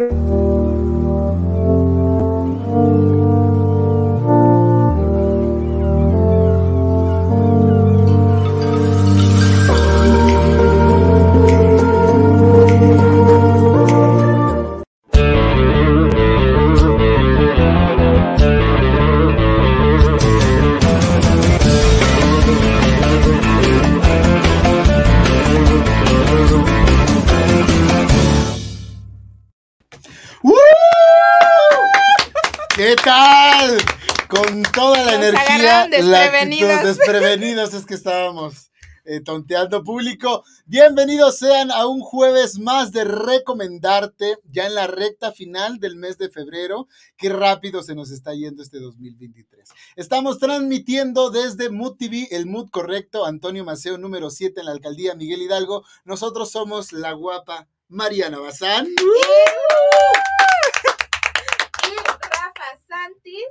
¿Qué desprevenidos es que estábamos eh, tonteando público. Bienvenidos sean a un jueves más de recomendarte, ya en la recta final del mes de febrero. Qué rápido se nos está yendo este 2023. Estamos transmitiendo desde Mood TV, el Mood correcto, Antonio Maceo, número 7 en la alcaldía Miguel Hidalgo. Nosotros somos la guapa Mariana Bazán. Y Rafa Santis,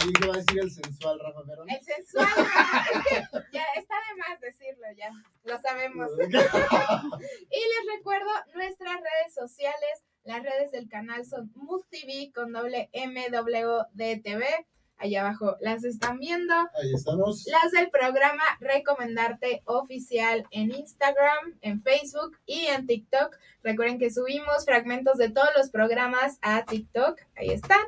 Ahí que va a decir el sensual, Rafa Verón. el sensual. Es que ya está de más decirlo, ya lo sabemos. Y les recuerdo nuestras redes sociales. Las redes del canal son Mood TV con doble MWDTV. Allá abajo las están viendo. Ahí estamos. Las del programa Recomendarte Oficial en Instagram, en Facebook y en TikTok. Recuerden que subimos fragmentos de todos los programas a TikTok. Ahí están.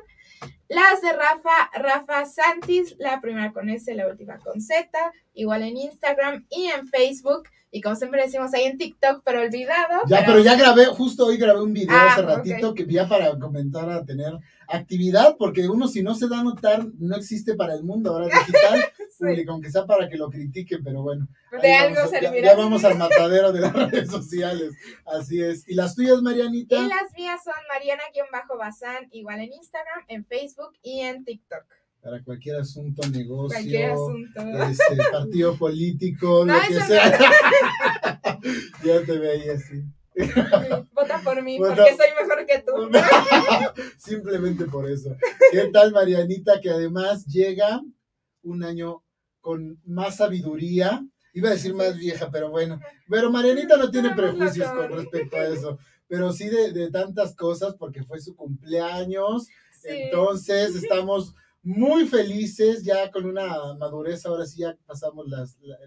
Las de Rafa, Rafa Santis, la primera con S, la última con Z, igual en Instagram y en Facebook. Y como siempre decimos ahí en TikTok, pero olvidado. Ya, pero ya grabé, justo hoy grabé un video Ah, hace ratito que ya para comenzar a tener actividad, porque uno si no se da a notar, no existe para el mundo, ahora digital. público, aunque sea para que lo critiquen, pero bueno. De algo vamos a- ya- servirá. Ya, vamos al matadero de las redes sociales, así es. ¿Y las tuyas, Marianita? Y las mías son Mariana-Bazán, igual en Instagram, en Facebook y en TikTok. Para cualquier asunto, negocio, Cualquier asunto. este, partido político, No, lo que sea. ya te veía así. Vota por mí, porque soy mejor que tú. Simplemente por eso. ¿Qué tal, Marianita? Que además llega un año con más sabiduría. Iba a decir más vieja, pero bueno. Pero Marianita no tiene prejuicios con respecto a eso. Pero sí de, de tantas cosas, porque fue su cumpleaños. Sí. Entonces estamos muy felices, ya con una madurez. Ahora sí ya pasamos las, la-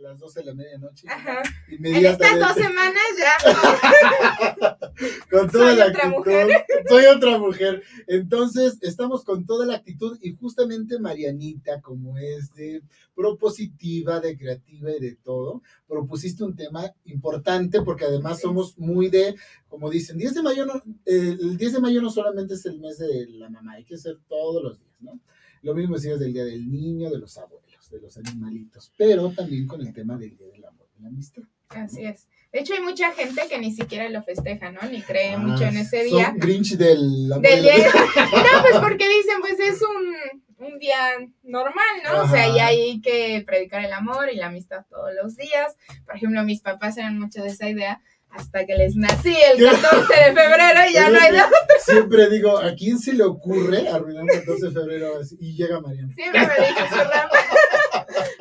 las 12 de la medianoche. Ajá. En estas dos semanas ya. con toda Soy la otra actitud. mujer. Soy otra mujer. Entonces, estamos con toda la actitud y justamente Marianita, como es de propositiva, de creativa y de todo, propusiste un tema importante porque además somos muy de, como dicen, 10 de mayo no, eh, el 10 de mayo no solamente es el mes de la mamá, hay que ser todos los días, ¿no? Lo mismo decías del día del niño, de los abuelos, de los animalitos, pero también con el tema del día del amor y la amistad. Así es. De hecho, hay mucha gente que ni siquiera lo festeja, ¿no? Ni cree Ah, mucho en ese son día. Grinch del amor Del día-. No, pues porque dicen, pues es un, un día normal, ¿no? O sea, y hay que predicar el amor y la amistad todos los días. Por ejemplo, mis papás eran mucho de esa idea hasta que les nací el ¿Qué? 14 de febrero y ya no hay nada. Siempre digo, ¿a quién se le ocurre arruinar un 14 de febrero y llega Mariana? Siempre me ramo.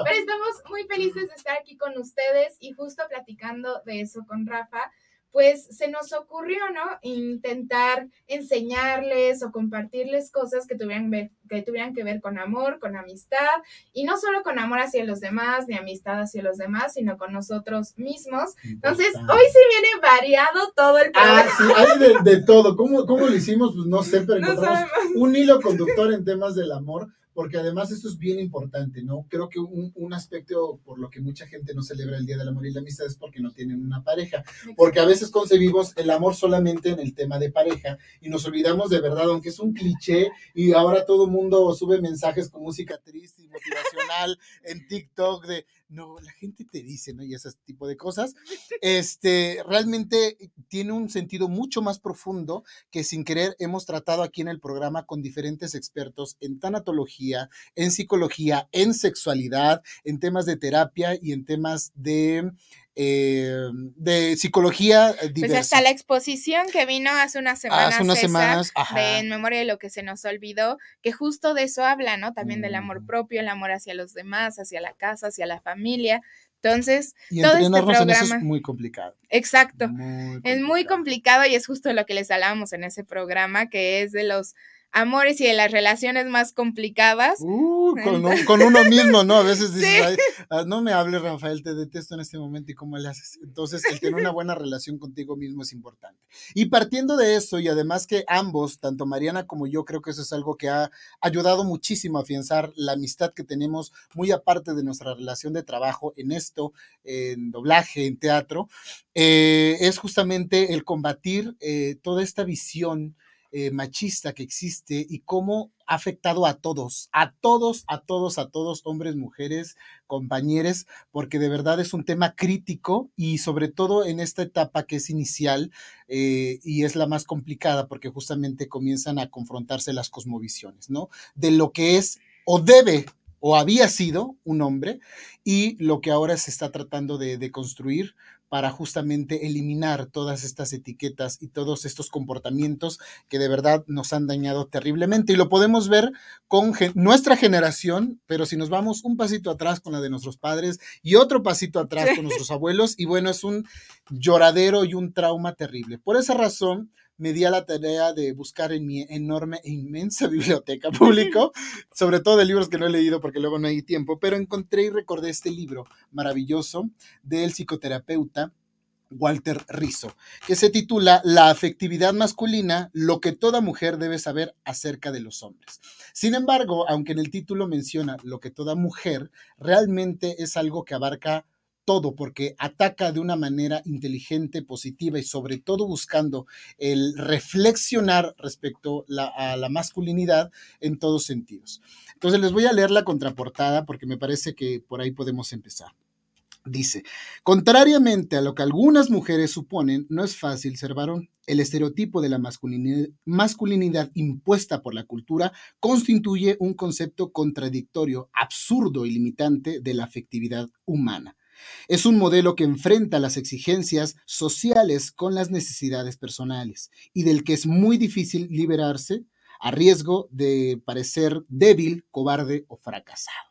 Pero estamos muy felices de estar aquí con ustedes y justo platicando de eso con Rafa, pues se nos ocurrió, ¿no? Intentar enseñarles o compartirles cosas que tuvieran, ver- que tuvieran que ver con amor, con amistad, y no solo con amor hacia los demás, ni amistad hacia los demás, sino con nosotros mismos. Entonces, hoy se viene variado todo el programa. Ah, sí, hay de, de todo. ¿Cómo, ¿Cómo lo hicimos? Pues no sé, pero encontramos un hilo conductor en temas del amor, porque además esto es bien importante, ¿no? Creo que un, un aspecto por lo que mucha gente no celebra el Día del Amor y la Amistad es porque no tienen una pareja, porque a veces concebimos el amor solamente en el tema de pareja y nos olvidamos de verdad, aunque es un cliché y ahora todo el mundo sube mensajes con música triste y motivacional en TikTok de, no, la gente te dice, ¿no? Y ese tipo de cosas, este, realmente tiene un sentido mucho más profundo que sin querer hemos tratado aquí en el programa con diferentes expertos en tanatología, en psicología, en sexualidad, en temas de terapia y en temas de, eh, de psicología eh, Pues diversa. hasta la exposición que vino hace unas semanas, Hace unas semanas, de En Memoria de lo que se nos olvidó, que justo de eso habla, ¿no? También del amor Mm. propio, el amor hacia los demás, hacia la casa, hacia la familia. Entonces, y todo este en eso programa- es muy complicado. exacto. Muy Es muy complicado y es justo lo que les hablábamos en ese programa, que es de los amores y de las relaciones más complicadas. Uh, con, un- con uno mismo, ¿no? A veces dices, Sí. "Ay, ah, no me hables, Rafael, te detesto en este momento y cómo le haces. Entonces, el tener una buena relación contigo mismo es importante. Y partiendo de eso, y además que ambos, tanto Mariana como yo, creo que eso es algo que ha ayudado muchísimo a afianzar la amistad que tenemos, muy aparte de nuestra relación de trabajo en esto, en doblaje, en teatro, eh, es justamente el combatir eh, toda esta visión eh, machista que existe y cómo ha afectado a todos, a todos, a todos, a todos, hombres, mujeres, compañeros, porque de verdad es un tema crítico y sobre todo en esta etapa que es inicial eh, y es la más complicada porque justamente comienzan a confrontarse las cosmovisiones, ¿no? De lo que es o debe o había sido un hombre y lo que ahora se está tratando de, de construir para justamente eliminar todas estas etiquetas y todos estos comportamientos que de verdad nos han dañado terriblemente. Y lo podemos ver con gen- nuestra generación, pero si nos vamos un pasito atrás con la de nuestros padres y otro pasito atrás con nuestros abuelos, y bueno, es un lloradero y un trauma terrible. Por esa razón, me di a la tarea de buscar en mi enorme e inmensa biblioteca pública, sobre todo de libros que no he leído porque luego no hay tiempo, pero encontré y recordé este libro maravilloso del psicoterapeuta Walter Rizzo, que se titula La afectividad masculina, lo que toda mujer debe saber acerca de los hombres. Sin embargo, aunque en el título menciona lo que toda mujer, realmente es algo que abarca todo porque ataca de una manera inteligente, positiva y sobre todo buscando el reflexionar respecto a la masculinidad en todos sentidos. Entonces les voy a leer la contraportada porque me parece que por ahí podemos empezar. Dice, contrariamente a lo que algunas mujeres suponen, no es fácil ser varón. El estereotipo de la masculinidad, masculinidad impuesta por la cultura constituye un concepto contradictorio, absurdo y limitante de la afectividad humana. Es un modelo que enfrenta las exigencias sociales con las necesidades personales y del que es muy difícil liberarse a riesgo de parecer débil, cobarde o fracasado.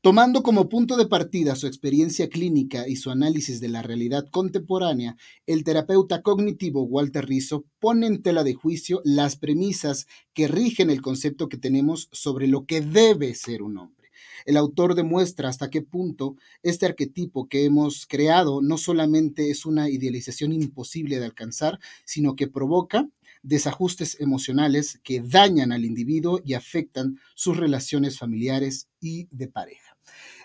Tomando como punto de partida su experiencia clínica y su análisis de la realidad contemporánea, el terapeuta cognitivo Walter Rizzo pone en tela de juicio las premisas que rigen el concepto que tenemos sobre lo que debe ser un hombre. El autor demuestra hasta qué punto este arquetipo que hemos creado no solamente es una idealización imposible de alcanzar, sino que provoca desajustes emocionales que dañan al individuo y afectan sus relaciones familiares y de pareja.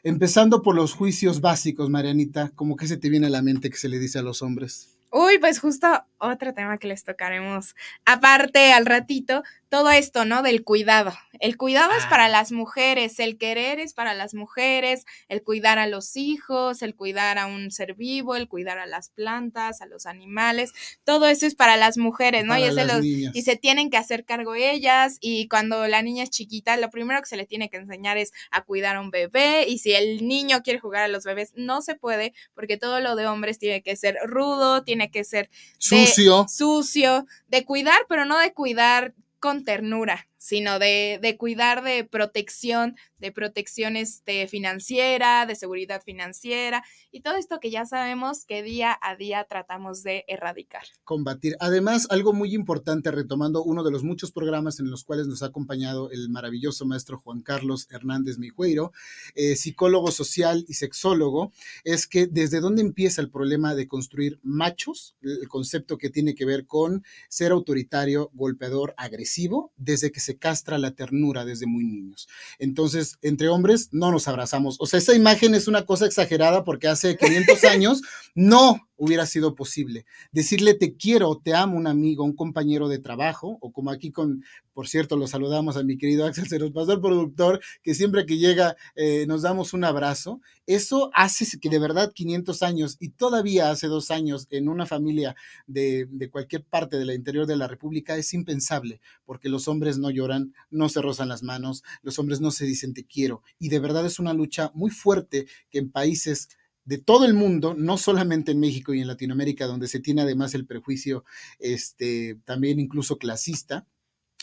Empezando por los juicios básicos, Marianita, ¿cómo que se te viene a la mente que se le dice a los hombres? Uy, pues justo otro tema que les tocaremos aparte al ratito, todo esto, ¿no? Del cuidado. El cuidado es para Ah. las mujeres, el querer es para las mujeres, el cuidar a los hijos, el cuidar a un ser vivo, el cuidar a las plantas, a los animales, todo eso es para las mujeres, ¿no? Para y, es de las los- niñas. y se tienen que hacer cargo ellas y cuando la niña es chiquita, lo primero que se le tiene que enseñar es a cuidar a un bebé y si el niño quiere jugar a los bebés, no se puede porque todo lo de hombres tiene que ser rudo, tiene que ser Sucio. sucio, de cuidar, pero no de cuidar con ternura, sino de, de cuidar de protección, de protección este, financiera, de seguridad financiera y todo esto que ya sabemos que día a día tratamos de erradicar. combatir. Además, algo muy importante, retomando uno de los muchos programas en los cuales nos ha acompañado el maravilloso maestro Juan Carlos Hernández Mijueiro, eh, psicólogo social y sexólogo, es que desde dónde empieza el problema de construir machos, el concepto que tiene que ver con ser autoritario, golpeador, agresivo, desde que se castra la ternura desde muy niños. Entonces, entre hombres no nos abrazamos. O sea, esa imagen es una cosa exagerada porque hace 500 años no hubiera sido posible decirle te quiero, te amo, un amigo, un compañero de trabajo, o como aquí con, por cierto, lo saludamos a mi querido Axel, se nos pasó el productor, que siempre que llega eh, nos damos un abrazo. Eso hace que de verdad 500 años y todavía hace dos años en una familia de, de cualquier parte del interior de la República es impensable, porque los hombres no lloran, no se rozan las manos, los hombres no se dicen te quiero, y de verdad es una lucha muy fuerte que en países de todo el mundo, no solamente en México y en Latinoamérica, donde se tiene además el prejuicio este, también incluso clasista,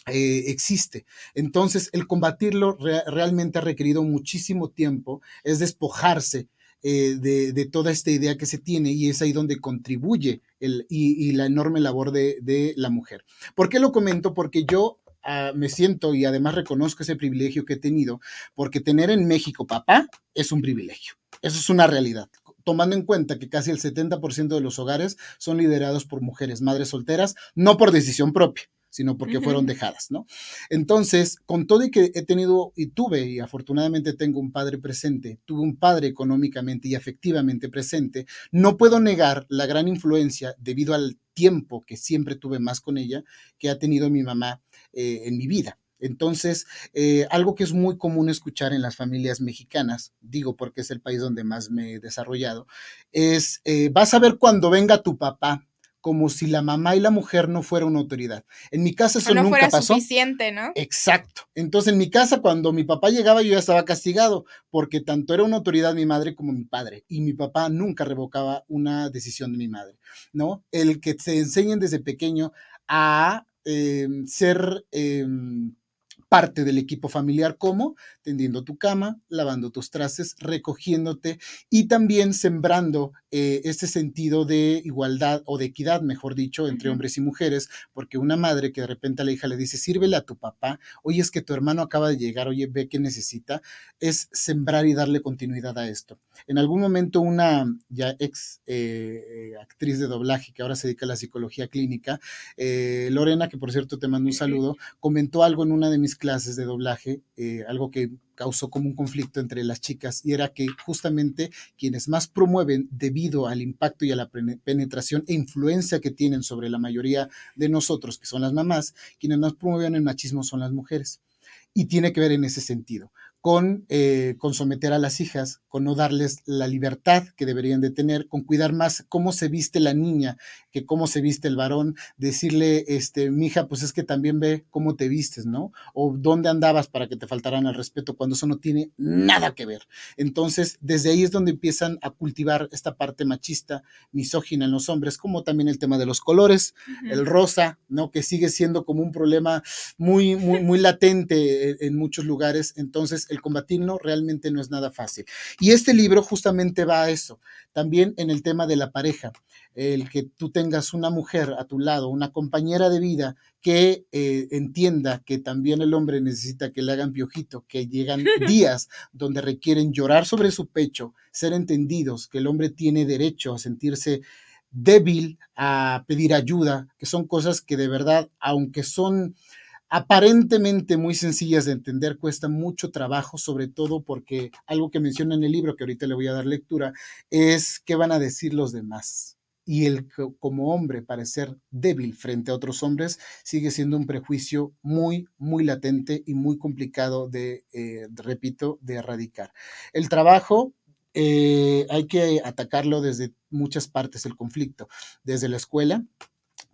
eh, existe. Entonces, el combatirlo re realmente ha requerido muchísimo tiempo, es despojarse eh, de, toda esta idea que se tiene y es ahí donde contribuye el, y, la enorme labor de, la mujer. ¿Por qué lo comento? Porque yo ah, me siento y además reconozco ese privilegio que he tenido, porque tener en México papá es un privilegio. Eso es una realidad tomando en cuenta que casi el 70% de los hogares son liderados por mujeres, madres solteras, no por decisión propia, sino porque fueron dejadas, ¿no? Entonces, con todo y que he tenido y tuve, y afortunadamente tengo un padre presente, tuve un padre económicamente y afectivamente presente, no puedo negar la gran influencia debido al tiempo que siempre tuve más con ella, que ha tenido mi mamá eh, en mi vida. Entonces, eh, algo que es muy común escuchar en las familias mexicanas, digo porque es el país donde más me he desarrollado, es, eh, vas a ver cuando venga tu papá, como si la mamá y la mujer no fuera una autoridad. En mi casa eso no nunca fuera pasó. suficiente, ¿no? Exacto. Entonces, en mi casa, cuando mi papá llegaba, yo ya estaba castigado, porque tanto era una autoridad mi madre como mi padre, y mi papá nunca revocaba una decisión de mi madre, ¿no? El que se enseñen desde pequeño a em, ser em, parte del equipo familiar como tendiendo tu cama, lavando tus trastes, recogiéndote y también sembrando eh, este sentido de igualdad o de equidad, mejor dicho, entre hombres y mujeres, porque una madre que de repente a la hija le dice, sírvele a tu papá, oye, es que tu hermano acaba de llegar, oye, ve qué necesita, es sembrar y darle continuidad a esto. En algún momento una ya ex eh, actriz de doblaje que ahora se dedica a la psicología clínica, eh, Lorena, que por cierto te mando un saludo, comentó algo en una de mis clases de doblaje, eh, algo que causó como un conflicto entre las chicas y era que justamente quienes más promueven debido al impacto y a la penetración e influencia que tienen sobre la mayoría de nosotros, que son las mamás, quienes más promueven el machismo son las mujeres. Y tiene que ver en ese sentido con, eh, con, someter a las hijas, con no darles la libertad que deberían de tener, con cuidar más cómo se viste la niña que cómo se viste el varón, decirle, este, mija, pues es que también ve cómo te vistes, ¿no? O dónde andabas para que te faltaran al respeto cuando eso no tiene nada que ver. Entonces, desde ahí es donde empiezan a cultivar esta parte machista, misógina en los hombres, como también el tema de los colores, el rosa, ¿no? Que sigue siendo como un problema muy, muy, muy latente en muchos lugares. Entonces, el combatirlo realmente no es nada fácil. Y este libro justamente va a eso, también en el tema de la pareja, el que tú tengas una mujer a tu lado, una compañera de vida que eh, entienda que también el hombre necesita que le hagan piojito, que llegan días donde requieren llorar sobre su pecho, ser entendidos, que el hombre tiene derecho a sentirse débil, a pedir ayuda, que son cosas que de verdad, aunque son aparentemente muy sencillas de entender, cuesta mucho trabajo, sobre todo porque algo que menciona en el libro, que ahorita le voy a dar lectura, es qué van a decir los demás. Y el como hombre parecer débil frente a otros hombres sigue siendo un prejuicio muy, muy latente y muy complicado de, eh, repito, de erradicar. El trabajo eh, hay que atacarlo desde muchas partes el conflicto, desde la escuela,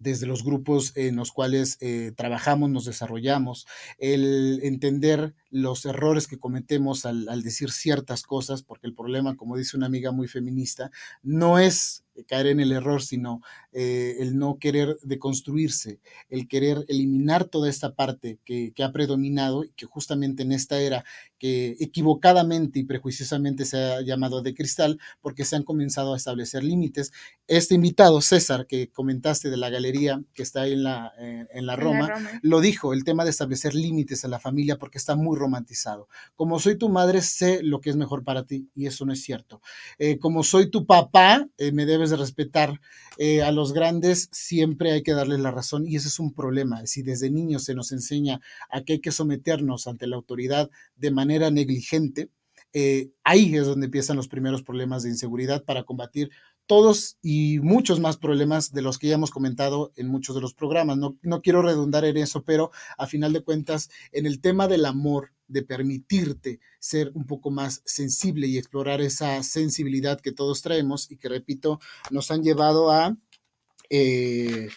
desde los grupos en los cuales eh, trabajamos, nos desarrollamos, el entender los errores que cometemos al, al, decir ciertas cosas, porque el problema, como dice una amiga muy feminista, no es caer en el error, sino eh, el no querer deconstruirse, el querer eliminar toda esta parte que, que, ha predominado y que justamente en esta era que equivocadamente y prejuiciosamente se ha llamado de cristal, porque se han comenzado a establecer límites. Este invitado, César, que comentaste de la galería que está ahí en la, eh, en la, Roma, lo dijo, el tema de establecer límites a la familia, porque está muy romantizado. Como soy tu madre, sé lo que es mejor para ti, y eso no es cierto. Eh, como soy tu papá, me debes de respetar eh, a los grandes, siempre hay que darles la razón y ese es un problema. Si desde niños se nos enseña a que hay que someternos ante la autoridad de manera negligente, eh, ahí es donde empiezan los primeros problemas de inseguridad para combatir todos y muchos más problemas de los que ya hemos comentado en muchos de los programas. No, no quiero redundar en eso, pero a final de cuentas, en el tema del amor, de permitirte ser un poco más sensible y explorar esa sensibilidad que todos traemos y que, repito, nos han llevado a... Eh,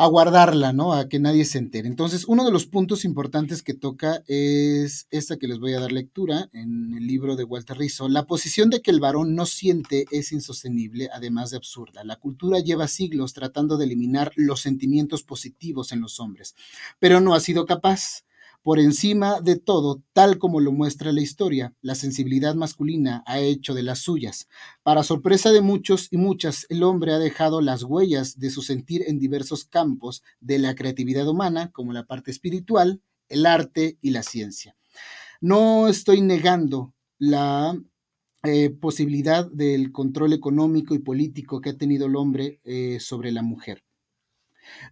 a guardarla, ¿no? A que nadie se entere. Entonces, uno de los puntos importantes que toca es esta que les voy a dar lectura en el libro de Walter Rizzo. La posición de que el varón no siente es insostenible, además de absurda. La cultura lleva siglos tratando de eliminar los sentimientos positivos en los hombres, pero no ha sido capaz Por encima de todo, tal como lo muestra la historia, la sensibilidad masculina ha hecho de las suyas. Para sorpresa de muchos y muchas, el hombre ha dejado las huellas de su sentir en diversos campos de la creatividad humana, como la parte espiritual, el arte y la ciencia. No estoy negando la eh, posibilidad del control económico y político que ha tenido el hombre eh, sobre la mujer.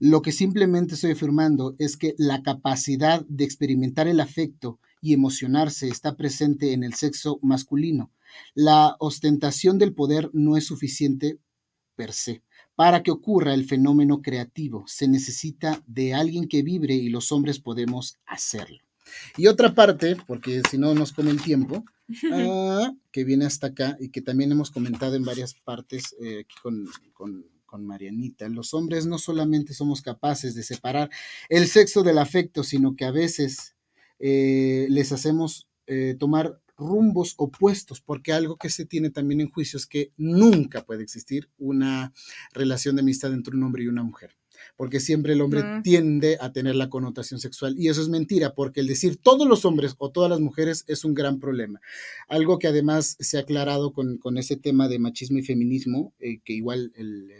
Lo que simplemente estoy afirmando es que la capacidad de experimentar el afecto y emocionarse está presente en el sexo masculino. La ostentación del poder no es suficiente per se. Para que ocurra el fenómeno creativo, se necesita de alguien que vibre y los hombres podemos hacerlo. Y otra parte, porque si no nos come el tiempo, ah, que viene hasta acá y que también hemos comentado en varias partes eh, aquí con, con con Marianita. Los hombres no solamente somos capaces de separar el sexo del afecto, sino que a veces eh, les hacemos eh, tomar rumbos opuestos, porque algo que se tiene también en juicio es que nunca puede existir una relación de amistad entre un hombre y una mujer porque siempre el hombre tiende a tener la connotación sexual. Y eso es mentira, porque el decir todos los hombres o todas las mujeres es un gran problema. Algo que además se ha aclarado con, ese tema de machismo y feminismo, eh, que igual el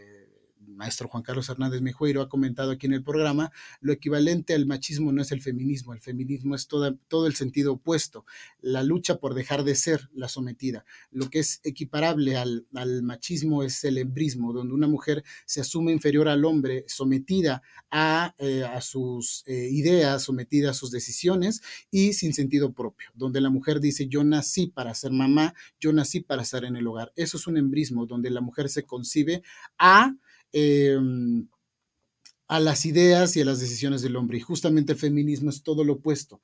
maestro Juan Carlos Hernández Mejueiro ha comentado aquí en el programa, lo equivalente al machismo no es el feminismo, el feminismo es todo el sentido opuesto, la lucha por dejar de ser la sometida. Lo que es equiparable al, machismo es el embrismo, donde una mujer se asume inferior al hombre, sometida a, eh, sus eh, ideas, sometida a sus decisiones y sin sentido propio, donde la mujer dice yo nací para ser mamá, yo nací para estar en el hogar. Eso es un embrismo, donde la mujer se concibe a Em, a las ideas y a las decisiones del hombre. Y justamente el feminismo es todo lo opuesto.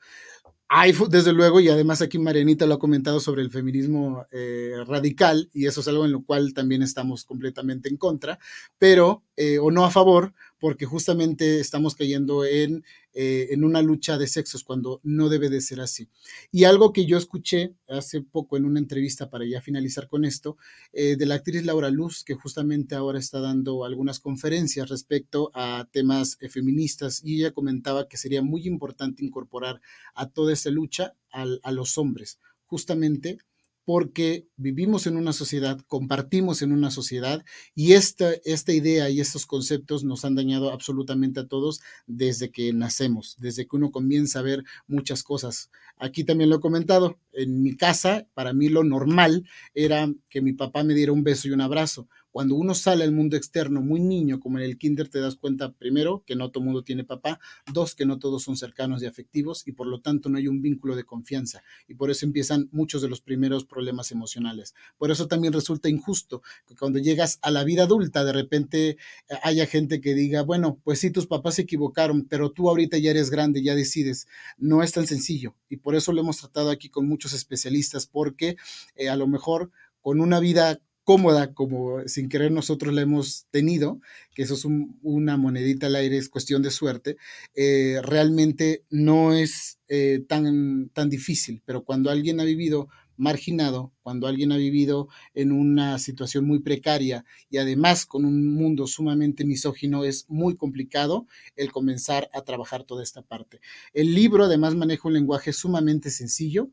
Hay, desde luego, y además aquí Marianita lo ha comentado sobre el feminismo eh, radical, y eso es algo en lo cual también estamos completamente en contra, pero, eh, o no a favor, porque justamente estamos cayendo en, eh, en una lucha de sexos cuando no debe de ser así. Y algo que yo escuché hace poco en una entrevista para ya finalizar con esto, de la actriz Laura Luz, que justamente ahora está dando algunas conferencias respecto a temas feministas, y ella comentaba que sería muy importante incorporar a toda esa lucha a los hombres, justamente porque vivimos en una sociedad, compartimos en una sociedad y esta, esta idea y estos conceptos nos han dañado absolutamente a todos desde que nacemos, desde que uno comienza a ver muchas cosas. Aquí también lo he comentado, en mi casa, para mí lo normal era que mi papá me diera un beso y un abrazo. Cuando uno sale al mundo externo muy niño, como en el kinder, te das cuenta, primero, que no todo mundo tiene papá, dos, que no todos son cercanos y afectivos y por lo tanto no hay un vínculo de confianza. Y por eso empiezan muchos de los primeros problemas emocionales. Por eso también resulta injusto que cuando llegas a la vida adulta, de repente eh, haya gente que diga, bueno, pues sí, tus papás se equivocaron, pero tú ahorita ya eres grande, ya decides. No es tan sencillo. Y por eso lo hemos tratado aquí con muchos especialistas, porque eh, a lo mejor con una vida cómoda como sin querer nosotros la hemos tenido, que eso es una monedita al aire, es cuestión de suerte, eh, realmente no es eh, tan, tan difícil, pero cuando alguien ha vivido marginado, cuando alguien ha vivido en una situación muy precaria y además con un mundo sumamente misógino, es muy complicado el comenzar a trabajar toda esta parte. El libro además maneja un lenguaje sumamente sencillo,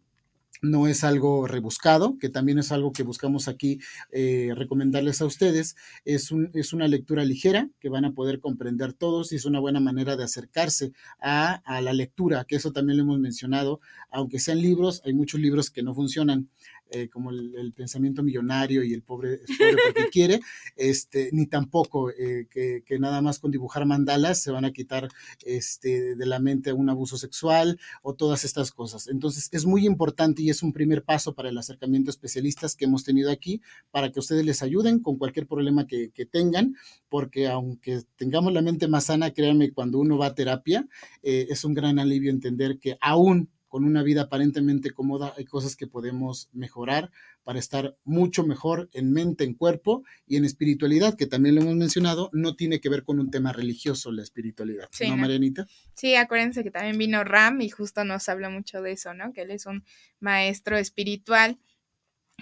no es algo rebuscado, que también es algo que buscamos aquí eh, recomendarles a ustedes. Es, un, es, una lectura ligera que van a poder comprender todos y es una buena manera de acercarse a, a la lectura, que eso también lo hemos mencionado. Aunque sean libros, hay muchos libros que no funcionan eh, como el, pensamiento millonario y el pobre es pobre porque quiere, este, ni tampoco eh, que, nada más con dibujar mandalas se van a quitar este, de la mente un abuso sexual o todas estas cosas. Entonces es muy importante y es un primer paso para el acercamiento a especialistas que hemos tenido aquí para que ustedes les ayuden con cualquier problema que, tengan, porque aunque tengamos la mente más sana, créanme, cuando uno va a terapia, eh, es un gran alivio entender que aún con una vida aparentemente cómoda, hay cosas que podemos mejorar para estar mucho mejor en mente, en cuerpo y en espiritualidad, que también lo hemos mencionado, no tiene que ver con un tema religioso la espiritualidad, ¿no, Marianita? Sí, acuérdense que también vino Ram y justo nos habla mucho de eso, ¿no? Que él es un maestro espiritual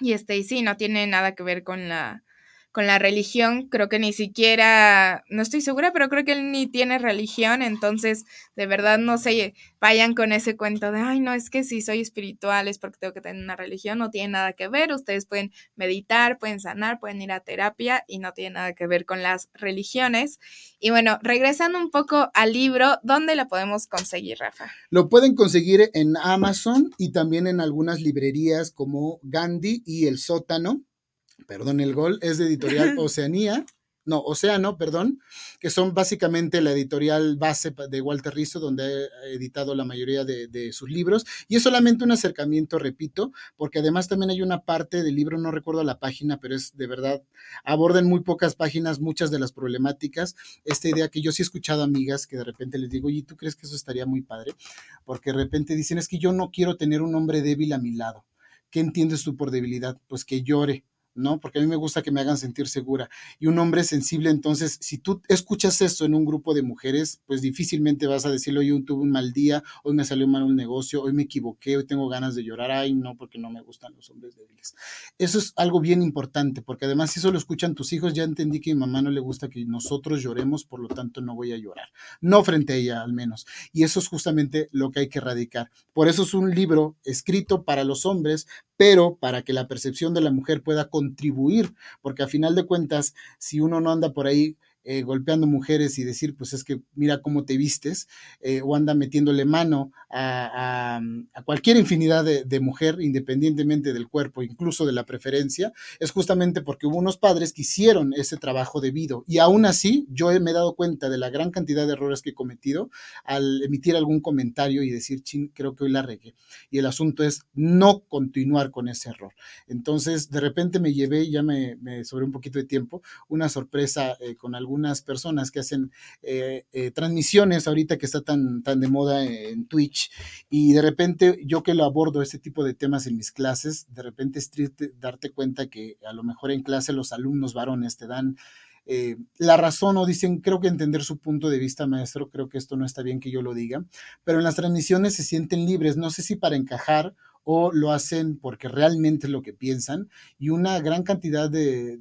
y este, y sí, no tiene nada que ver con la con la religión, creo que ni siquiera, no estoy segura, pero creo que él ni tiene religión, entonces de verdad no se vayan con ese cuento de, ay, no, es que si soy espiritual es porque tengo que tener una religión, no tiene nada que ver, ustedes pueden meditar, pueden sanar, pueden ir a terapia y no tiene nada que ver con las religiones. Y bueno, regresando un poco al libro, ¿dónde lo podemos conseguir, Rafa? Lo pueden conseguir en Amazon y también en algunas librerías como Gandhi y El Sótano. Perdón, el gol es de editorial Oceanía no, Océano, perdón, que son básicamente la editorial base de Walter Rizzo, donde ha editado la mayoría de, sus libros. Y es solamente un acercamiento, repito, porque además también hay una parte del libro, no recuerdo la página, pero es de verdad, aborda en muy pocas páginas muchas de las problemáticas. Esta idea que yo sí he escuchado amigas que de repente les digo, ¿y tú crees que eso estaría muy padre? Porque de repente dicen, es que yo no quiero tener un hombre débil a mi lado. ¿Qué entiendes tú por debilidad? Pues que llore, ¿no? Porque a mí me gusta que me hagan sentir segura. Y un hombre sensible, entonces, si tú escuchas esto en un grupo de mujeres, pues difícilmente vas a decirle, hoy tuve un mal día, hoy me salió mal un negocio, hoy me equivoqué, hoy tengo ganas de llorar, ay, no, porque no me gustan los hombres débiles. Eso es algo bien importante, porque además si eso lo escuchan tus hijos, ya entendí que mi mamá no le gusta que nosotros lloremos, por lo tanto no voy a llorar. No frente a ella, al menos. Y eso es justamente lo que hay que erradicar. Por eso es un libro escrito para los hombres, pero para que la percepción de la mujer pueda contribuir, porque a final de cuentas, si uno no anda por ahí eh, golpeando mujeres y decir, pues es que mira cómo te vistes, eh, o anda metiéndole mano a, cualquier infinidad de, mujer, independientemente del cuerpo, incluso de la preferencia, es justamente porque hubo unos padres que hicieron ese trabajo debido. Y aún así, yo me he dado cuenta de la gran cantidad de errores que he cometido al emitir algún comentario y decir, chin, creo que hoy la regué. Y el asunto es no continuar con ese error. Entonces, de repente me llevé, ya me, me sobré un poquito de tiempo, una sorpresa eh, con algún algunas personas que hacen eh, eh, transmisiones ahorita que está tan, tan de moda en Twitch y de repente yo que lo abordo este tipo de temas en mis clases, de repente es triste darte cuenta que a lo mejor en clase los alumnos varones te dan eh, la razón o dicen, creo que entender su punto de vista, maestro, creo que esto no está bien que yo lo diga, pero en las transmisiones se sienten libres, no sé si para encajar o lo hacen porque realmente es lo que piensan y una gran cantidad de,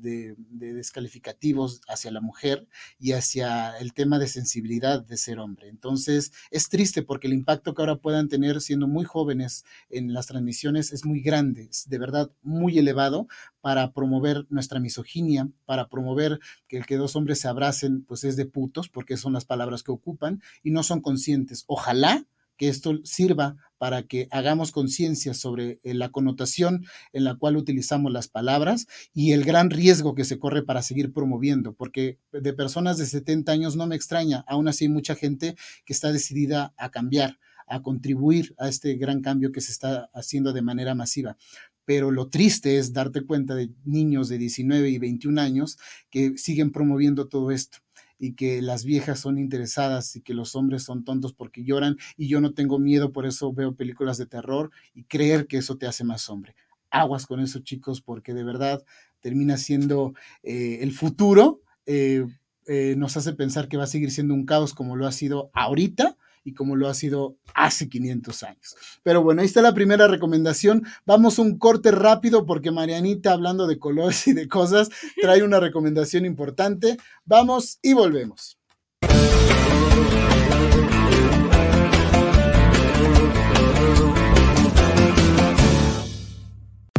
descalificativos hacia la mujer y hacia el tema de sensibilidad de ser hombre. Entonces es triste porque el impacto que ahora puedan tener siendo muy jóvenes en las transmisiones es muy grande, es de verdad muy elevado para promover nuestra misoginia, para promover que el que dos hombres se abracen pues es de putos porque son las palabras que ocupan y no son conscientes. Ojalá que esto sirva para que hagamos conciencia sobre eh, la connotación en la cual utilizamos las palabras y el gran riesgo que se corre para seguir promoviendo, porque de personas de 70 años no me extraña, aún así hay mucha gente que está decidida a cambiar, a contribuir a este gran cambio que se está haciendo de manera masiva. Pero lo triste es darte cuenta de niños de 19 y 21 años que siguen promoviendo todo esto y que las viejas son interesadas y que los hombres son tontos porque lloran y yo no tengo miedo, por eso veo películas de terror y creer que eso te hace más hombre. Aguas con eso, chicos, porque de verdad termina siendo eh, el futuro. Eh, eh, nos hace pensar que va a seguir siendo un caos como lo ha sido ahorita y como lo ha sido hace 500 años. Pero bueno, ahí está la primera recomendación. Vamos a un corte rápido porque Marianita, hablando de colores y de cosas, trae una recomendación importante. Vamos y volvemos.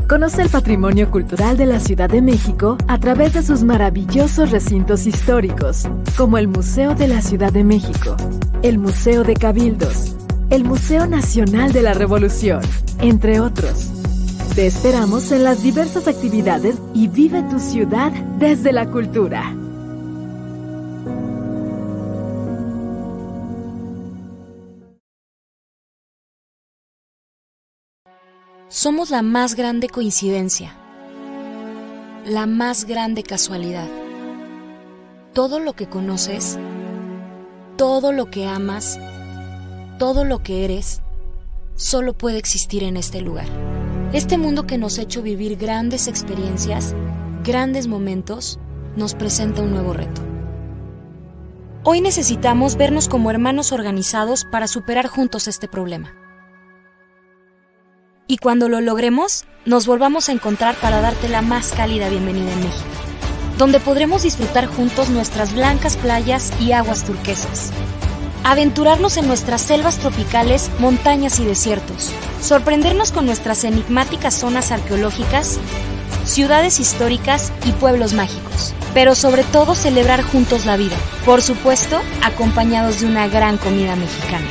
Conoce el patrimonio cultural de la Ciudad de México a través de sus maravillosos recintos históricos, como el Museo de la Ciudad de México, el Museo de Cabildos, el Museo Nacional de la Revolución, entre otros. Te esperamos en las diversas actividades y vive tu ciudad desde la cultura. Somos la más grande coincidencia, la más grande casualidad. Todo lo que conoces, todo lo que amas, todo lo que eres, solo puede existir en este lugar. Este mundo que nos ha hecho vivir grandes experiencias, grandes momentos, nos presenta un nuevo reto. Hoy necesitamos vernos como hermanos organizados para superar juntos este problema y cuando lo logremos, nos volvamos a encontrar para darte la más cálida bienvenida en México. donde podremos disfrutar juntos nuestras blancas playas y aguas turquesas. Aventurarnos en nuestras selvas tropicales, montañas y desiertos. Sorprendernos con nuestras enigmáticas zonas arqueológicas, ciudades históricas y pueblos mágicos. Pero sobre todo celebrar juntos la vida. Por supuesto, acompañados de una gran comida mexicana.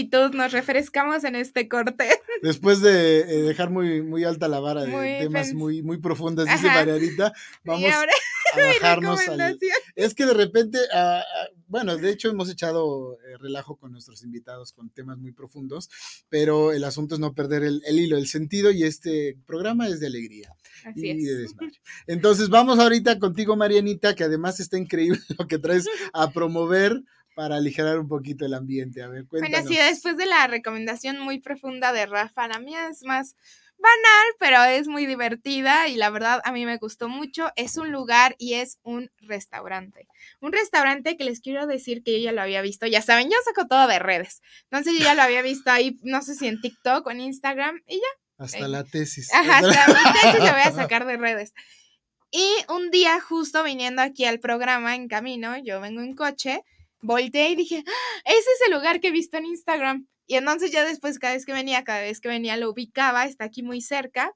Actitud, nos refrescamos en este corte. Después de eh, dejar muy, muy alta la vara de Muy temas pens- muy, muy profundas, dice. Marianita, vamos ahora a bajarnos al... Es que de repente, ah, bueno, de hecho hemos echado eh, relajo con nuestros invitados con temas muy profundos, pero el asunto es no perder el, el hilo, el sentido y este programa es de alegría Así y de es. desmadre. Entonces vamos ahorita contigo, Marianita, que además está increíble lo que traes a promover para aligerar un poquito el ambiente. A ver, Bueno, cuéntanos. sí, después de la recomendación muy profunda de Rafa, la mía es más banal, pero es muy divertida y la verdad a mí me gustó mucho. Es un lugar y es un restaurante. Un restaurante que les quiero decir que yo ya lo había visto. Ya saben, yo saco todo de redes. Entonces yo ya lo había visto ahí, no sé si en TikTok o en Instagram y ya. Hasta la tesis. Ajá, hasta mi tesis lo voy a sacar de redes. Y un día, justo viniendo aquí al programa en camino, yo vengo en coche, volteé y dije, "Ah, ese es el lugar que he visto en Instagram. Y entonces ya después, cada vez que venía, cada vez que venía, lo ubicaba, está aquí muy cerca.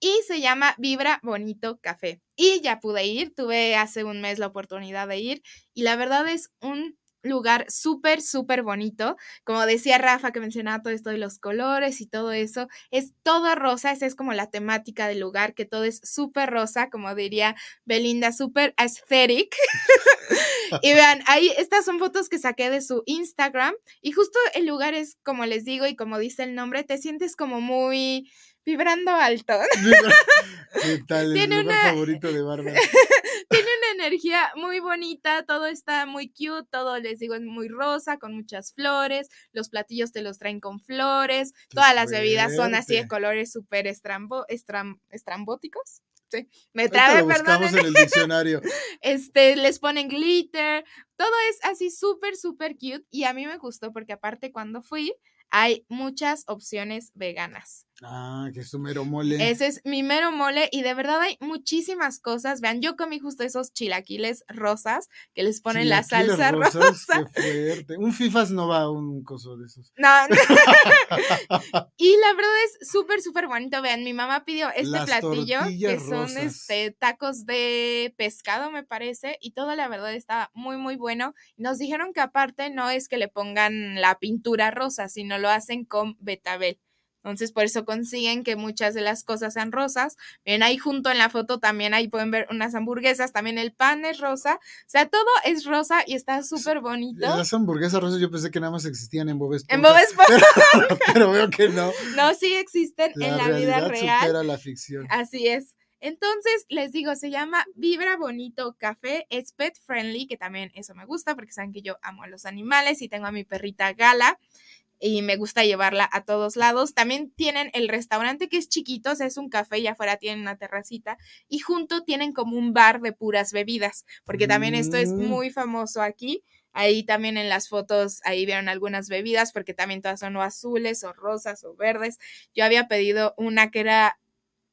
Y se llama Vibra Bonito Café. Y ya pude ir, tuve hace un mes la oportunidad de ir. Y la verdad es un lugar súper, súper bonito. Como decía Rafa, que mencionaba todo esto de los colores y todo eso, es todo rosa, esa es como la temática del lugar, que todo es súper rosa, como diría Belinda, súper aesthetic. y vean, ahí estas son fotos que saqué de su Instagram y justo el lugar es, como les digo y como dice el nombre, te sientes como muy vibrando alto. ¿Qué tal? Tiene lugar una- favorito de Bárbara. Tiene una energía muy bonita, todo está muy cute, todo les digo es muy rosa, con muchas flores, los platillos te los traen con flores, Qué todas las bebidas son así de colores súper estrambo, estram- estrambóticos. Sí, me buscamos perdón. en el diccionario. Este, les ponen glitter, todo es así súper, súper cute y a mí me gustó porque aparte cuando fui hay muchas opciones veganas. Ah, que es su mero mole. Ese es mi mero mole y de verdad hay muchísimas cosas. Vean, yo comí justo esos chilaquiles rosas que les ponen la salsa rosas, rosa. Qué fuerte. Un FIFAs no va a un coso de esos. No, y la verdad es súper, súper bonito. Vean, mi mamá pidió este Las platillo que son rosas. este tacos de pescado, me parece, y todo la verdad está muy, muy bueno. Nos dijeron que aparte no es que le pongan la pintura rosa, sino lo hacen con betabel. Entonces, por eso consiguen que muchas de las cosas sean rosas. Ven ahí junto en la foto también ahí pueden ver unas hamburguesas, también el pan es rosa. O sea, todo es rosa y está súper bonito. Las hamburguesas rosas yo pensé que nada más existían en Bob Esponja. En Bob Esponja. Pero, pero veo que no. No, sí existen La en la vida real. supera la ficción. Así es. Entonces, les digo, se llama Vibra Bonito Café, es pet friendly, que también eso me gusta porque saben que yo amo a los animales y tengo a mi perrita Gala y me gusta llevarla a todos lados. También tienen el restaurante que es chiquito, o sea, es un café y afuera tienen una terracita y junto tienen como un bar de puras bebidas, porque también esto es Mm. muy famoso aquí. Ahí también en las fotos, ahí vieron algunas bebidas, porque también todas son o azules o rosas o verdes. Yo había pedido una que era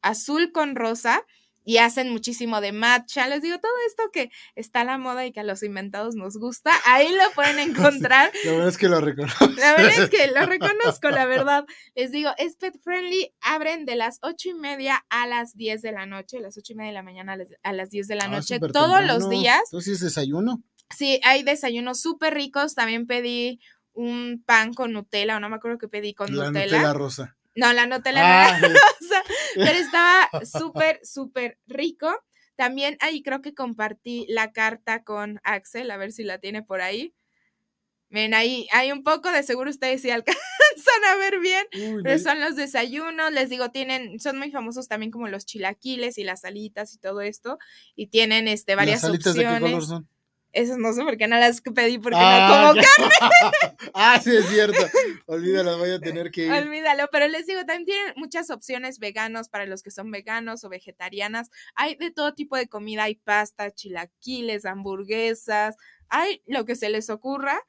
azul con rosa y hacen muchísimo de matcha. Les digo, todo esto que está a la moda y que a los inventados nos gusta, ahí lo pueden encontrar. La verdad es que lo reconozco. La verdad es que lo reconozco, la verdad. Les digo, es pet friendly. Abren de las ocho y media a las 10 de la noche, las ocho y media de la mañana a las, a las 10 de la Ah, noche, todos los días. Entonces es desayuno. Sí, hay desayunos súper ricos. También pedí un pan con Nutella, o no me acuerdo que pedí con La Nutella. Nutella rosa. No, la Ah, no era rosa, pero estaba súper, súper rico. También ahí creo que compartí la carta con Axel, a ver si la tiene por ahí. Ven, ahí hay un poco, de seguro ustedes sí alcanzan a ver bien. uy, Pero son los desayunos, les digo, tienen, son muy famosos también como los chilaquiles y las alitas y todo esto. Y tienen este varias ¿Las alitas de qué color opciones. son? Esas no sé por qué no las pedí porque Ah, no como ya. ah, sí, es cierto. Olvídalo, voy a tener que ir. Olvídalo, pero les digo, también tienen muchas opciones veganos para los que son veganos o vegetarianas. Hay de todo tipo de comida, hay pasta, chilaquiles, hamburguesas, hay lo que se les ocurra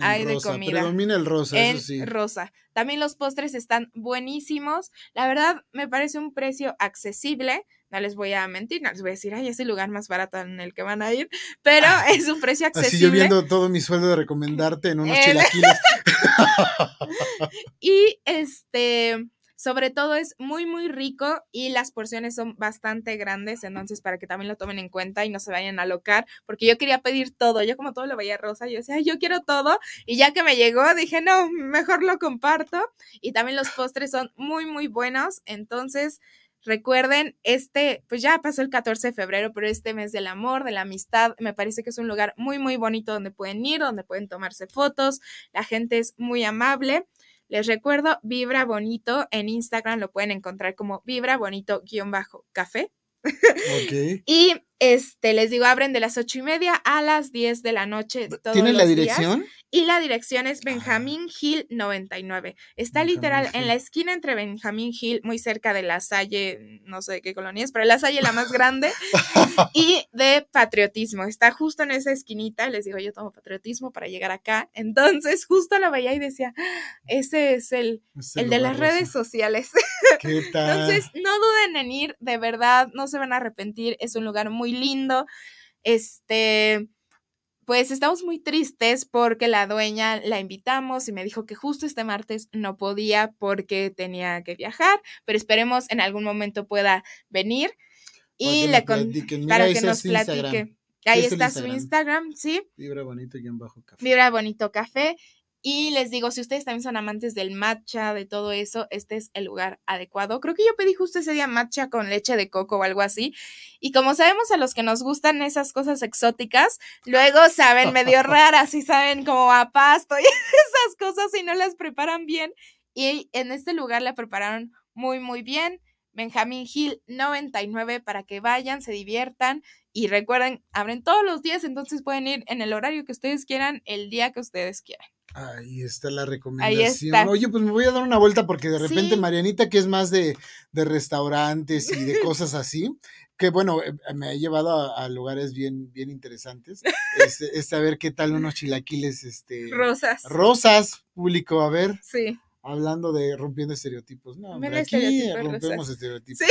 hay de comida. Predomina el rosa, en eso sí. rosa. También los postres están buenísimos. La verdad, me parece un precio accesible. No les voy a mentir, no les voy a decir, ay, es el lugar más barato en el que van a ir, pero es un precio Así yo accesible. viendo todo mi sueldo de recomendarte en unos El- chilaquiles. Y este, sobre todo es muy, muy rico y las porciones son bastante grandes, entonces para que también lo tomen en cuenta y no se vayan a alocar, porque yo quería pedir todo, yo como todo lo veía rosa, yo decía, "Ay, yo quiero todo, y ya que me llegó, dije, no, mejor lo comparto. Y también los postres son muy, muy buenos, entonces... Recuerden, este, pues ya pasó el 14 de febrero, pero este mes del amor, de la amistad, me parece que es un lugar muy, muy bonito donde pueden ir, donde pueden tomarse fotos, la gente es muy amable. Les recuerdo, Vibra Bonito en Instagram lo pueden encontrar como Vibra Bonito-café. ok. Y este, les digo, abren de las ocho y media a las 10 de la noche. Todos ¿Tienen la los días. dirección? Y la dirección es Benjamín Hill 99. Está Benjamín literal en la esquina entre Benjamín Hill, muy cerca de la Salle, no sé de qué colonia es, pero la Salle la más grande, y de Patriotismo. Está justo en esa esquinita. Les digo, yo tomo Patriotismo para llegar acá. Entonces, justo lo veía y decía, "Ah, ese es el, Es el de las redes sociales. ¿Qué tal? Entonces, no duden en ir, de verdad, no se van a arrepentir, es un lugar muy lindo. Este, pues estamos muy tristes porque la dueña la invitamos y me dijo que justo este martes no podía porque tenía que viajar, pero esperemos en algún momento pueda venir y le con- para que nos Instagram. platique. Ahí es está su Instagram? Instagram, sí. Vibra bonito y en bajo café. Vibra Bonito Café. Y les digo, si ustedes también son amantes del matcha, de todo eso, este es el lugar adecuado. Creo que yo pedí justo ese día matcha con leche de coco o algo así. Y como sabemos a los que nos gustan esas cosas exóticas, luego saben medio raras y saben como a pasto y esas cosas y no las preparan bien. Y en este lugar la prepararon muy, muy bien. Benjamín Hill 99 para que vayan, se diviertan y recuerden, abren todos los días, entonces pueden ir en el horario que ustedes quieran, el día que ustedes quieran. Ahí está la recomendación. está. Oye, pues me voy a dar una vuelta porque de repente Sí. Marianita, que es más de, de restaurantes y de cosas así, que bueno, eh, me ha llevado a, a lugares bien, bien interesantes, es, es saber qué tal unos chilaquiles, este, Rosas. rosas, público, a ver, Sí. hablando de rompiendo estereotipos. No, hombre, aquí rompemos rosas. estereotipos.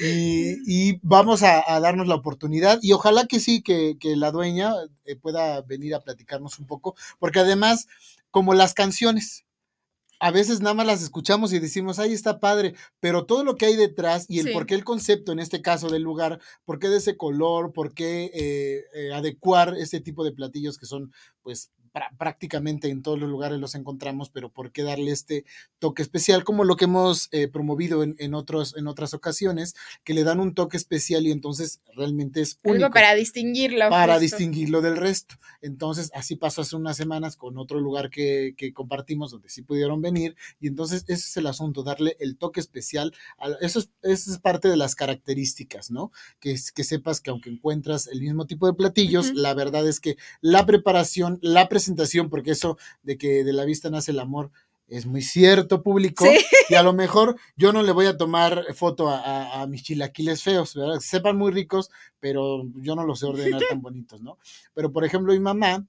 Y, y vamos a, a darnos la oportunidad y ojalá que sí, que, que la dueña eh, pueda venir a platicarnos un poco, porque además, como las canciones, a veces nada más las escuchamos y decimos, ahí está padre, pero todo lo que hay detrás y el Sí. por qué el concepto, en este caso del lugar, por qué de ese color, por qué eh, eh, adecuar ese tipo de platillos que son, pues, prácticamente en todos los lugares los encontramos, pero por qué darle este toque especial, como lo que hemos eh, promovido en, en, otros, en otras ocasiones, que le dan un toque especial y entonces realmente es único Algo para distinguirlo. para justo. distinguirlo del resto. Entonces, así pasó hace unas semanas con otro lugar que, que compartimos donde sí pudieron venir. Y entonces, ese es el asunto, darle el toque especial. A, eso, es, eso es parte de las características, ¿no? Que, es- que sepas que aunque encuentras el mismo tipo de platillos, la verdad es que la preparación, la presentación, porque eso de que de la vista nace el amor. Es muy cierto, público. Sí. Y a lo mejor yo no le voy a tomar foto a, a- a mis chilaquiles feos, ¿verdad? Sepan muy ricos, pero yo no los sé ordenar tan bonitos, ¿no? Pero por ejemplo, mi mamá,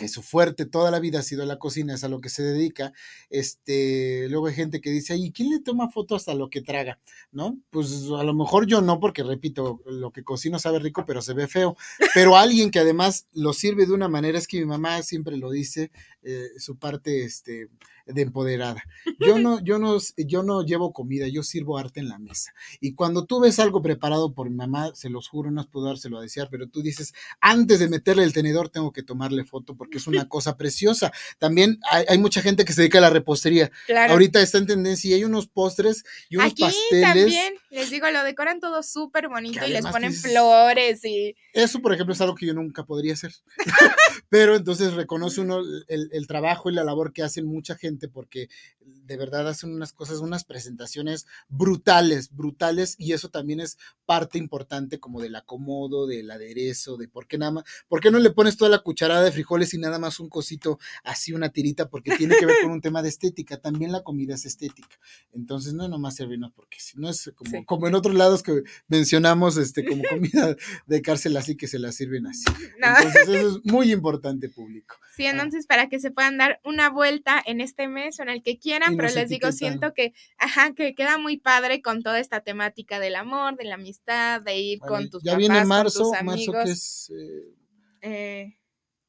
que su fuerte toda la vida ha sido la cocina, es a lo que se dedica, este, luego hay gente que dice, ¿y quién le toma foto hasta lo que traga? ¿No? Pues a lo mejor yo no, porque repito, lo que cocino sabe rico, pero se ve feo. Pero alguien que además lo sirve de una manera, es que mi mamá siempre lo dice, eh, su parte, este, de empoderada. Yo no, yo no, yo no llevo comida, yo sirvo arte en la mesa. Y cuando tú ves algo preparado por mi mamá, se los juro, no puedo dárselo a desear, pero tú dices, antes de meterle el tenedor tengo que tomarle foto porque es una cosa preciosa. También hay, mucha gente que se dedica a la repostería. Ahorita está en tendencia y hay unos postres y unos Aquí pasteles. También, les digo, lo decoran todo súper bonito y les ponen flores y... Eso, por ejemplo, es algo que yo nunca podría hacer. pero entonces reconoce uno el, el trabajo y la labor que hacen mucha gente porque de verdad hacen unas cosas, unas presentaciones brutales, brutales, y eso también es parte importante como del acomodo, del aderezo, de por qué nada más, por qué no le pones toda la cucharada de frijoles y nada más un cosito así, una tirita, porque tiene que ver con un tema de estética, también la comida es estética. Entonces, no nomás servirnos, porque si no es como, como en otros lados que mencionamos, este, como comida de cárcel así que se la sirven así. Entonces, eso es muy importante, público. Sí, ah. entonces para que se puedan dar una vuelta en este mes o en el que quieran, pero les digo, siento que, ajá, que queda muy padre con toda esta temática del amor, de la amistad, de ir con tus ya viene marzo, marzo que es eh, eh,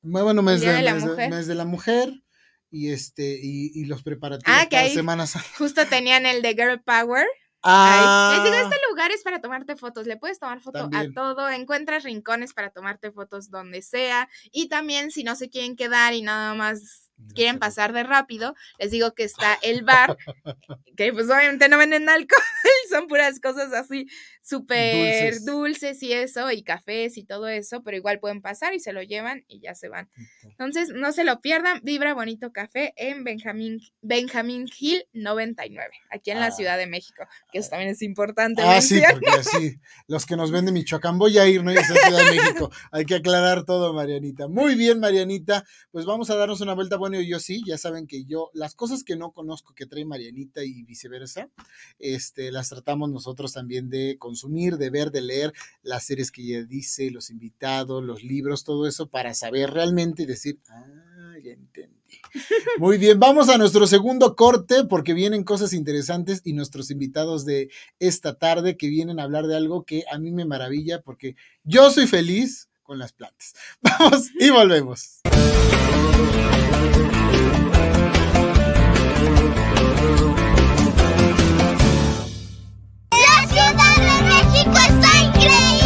bueno, mes de, la mes, de, la mujer y este y, los preparativos ah, que para semanas. Justo tenían el de Girl Power. Ah. Les digo, este lugar es para tomarte fotos, le puedes tomar foto a todo, encuentras rincones para tomarte fotos donde sea y también si no se quieren quedar y nada más quieren pasar de rápido, les digo que está el bar, que pues obviamente no venden alcohol, son puras cosas así súper dulces. y eso, y cafés y todo eso, pero igual pueden pasar y se lo llevan y ya se van. Entonces, no se lo pierdan, Vibra Bonito Café en Benjamín, Benjamín Hill 99, aquí en la ah. Ciudad de México, que eso también es importante. Ah, sí, porque sí, los que nos venden Michoacán, voy a ir, ¿no? a Ciudad de México, hay que aclarar todo, Marianita. Muy bien, Marianita, pues vamos a darnos una vuelta, bueno, yo sí, ya saben que yo, las cosas que no conozco que trae Marianita y viceversa, este, las tratamos nosotros también de consumir, de ver, de leer las series que ella dice, los invitados, los libros, todo eso para saber realmente y decir, ah, ya entendí. Muy bien, vamos a nuestro segundo corte porque vienen cosas interesantes y nuestros invitados de esta tarde que vienen a hablar de algo que a mí me maravilla porque yo soy feliz con las plantas. Vamos y volvemos. México.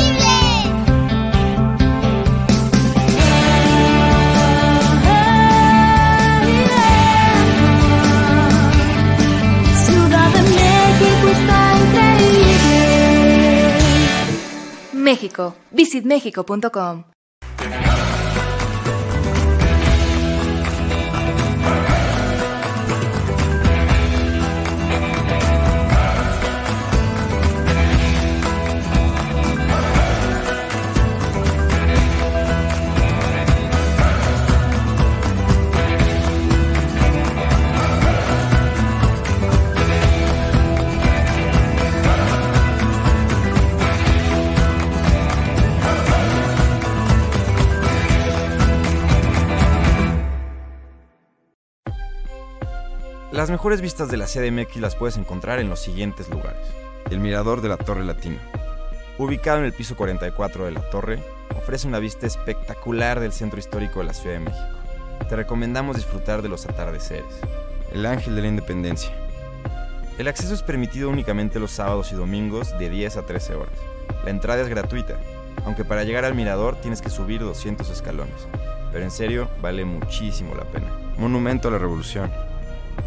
visitmexico.com Las mejores vistas de la CDMX las puedes encontrar en los siguientes lugares. El Mirador de la Torre Latina. Ubicado en el piso 44 de la torre, ofrece una vista espectacular del centro histórico de la Ciudad de México. Te recomendamos disfrutar de los atardeceres. El Ángel de la Independencia. El acceso es permitido únicamente los sábados y domingos de 10 a 13 horas. La entrada es gratuita, aunque para llegar al mirador tienes que subir 200 escalones. Pero en serio, vale muchísimo la pena. Monumento a la Revolución.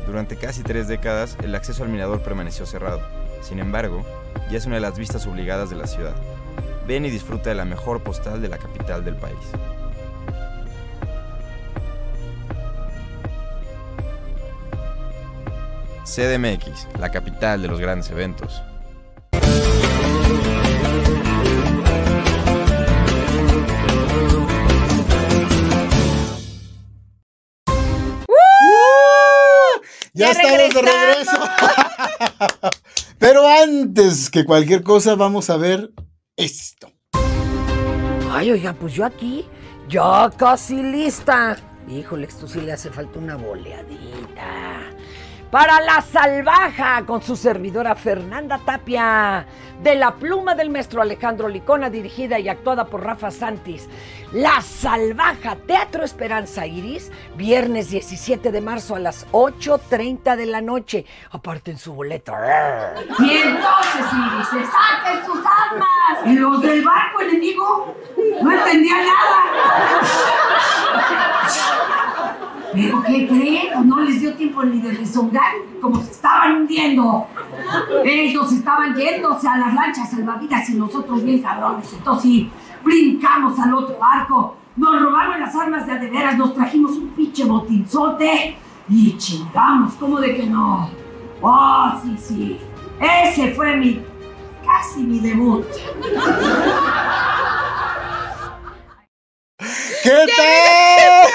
Durante casi tres décadas, el acceso al mirador permaneció cerrado. Sin embargo, ya es una de las vistas obligadas de la ciudad. Ven y disfruta de la mejor postal de la capital del país. CDMX, la capital de los grandes eventos. Ya, estamos de regreso. Pero antes que cualquier cosa, vamos a ver esto. Ay, oiga, pues yo aquí, ya casi lista. Híjole, esto sí le hace falta una boleadita. Para La Salvaja con su servidora Fernanda Tapia, de la pluma del maestro Alejandro Licona, dirigida y actuada por Rafa Santis. La Salvaja, Teatro Esperanza Iris, viernes 17 de marzo a las 8.30 de la noche. Aparten su boleto. Y entonces, Iris, saquen sus armas. Y los del barco enemigo no entendían nada. ¿Pero qué creen? Pues no les dio tiempo ni de rezongar como se estaban hundiendo. Ellos estaban yéndose a las lanchas salvavidas y nosotros bien cabrones. Entonces sí, brincamos al otro barco. Nos robaron las armas de adeveras, nos trajimos un pinche botinzote y chingamos, ¿cómo de que no? Oh, sí, sí. Ese fue mi, casi mi debut. ¿Qué tal?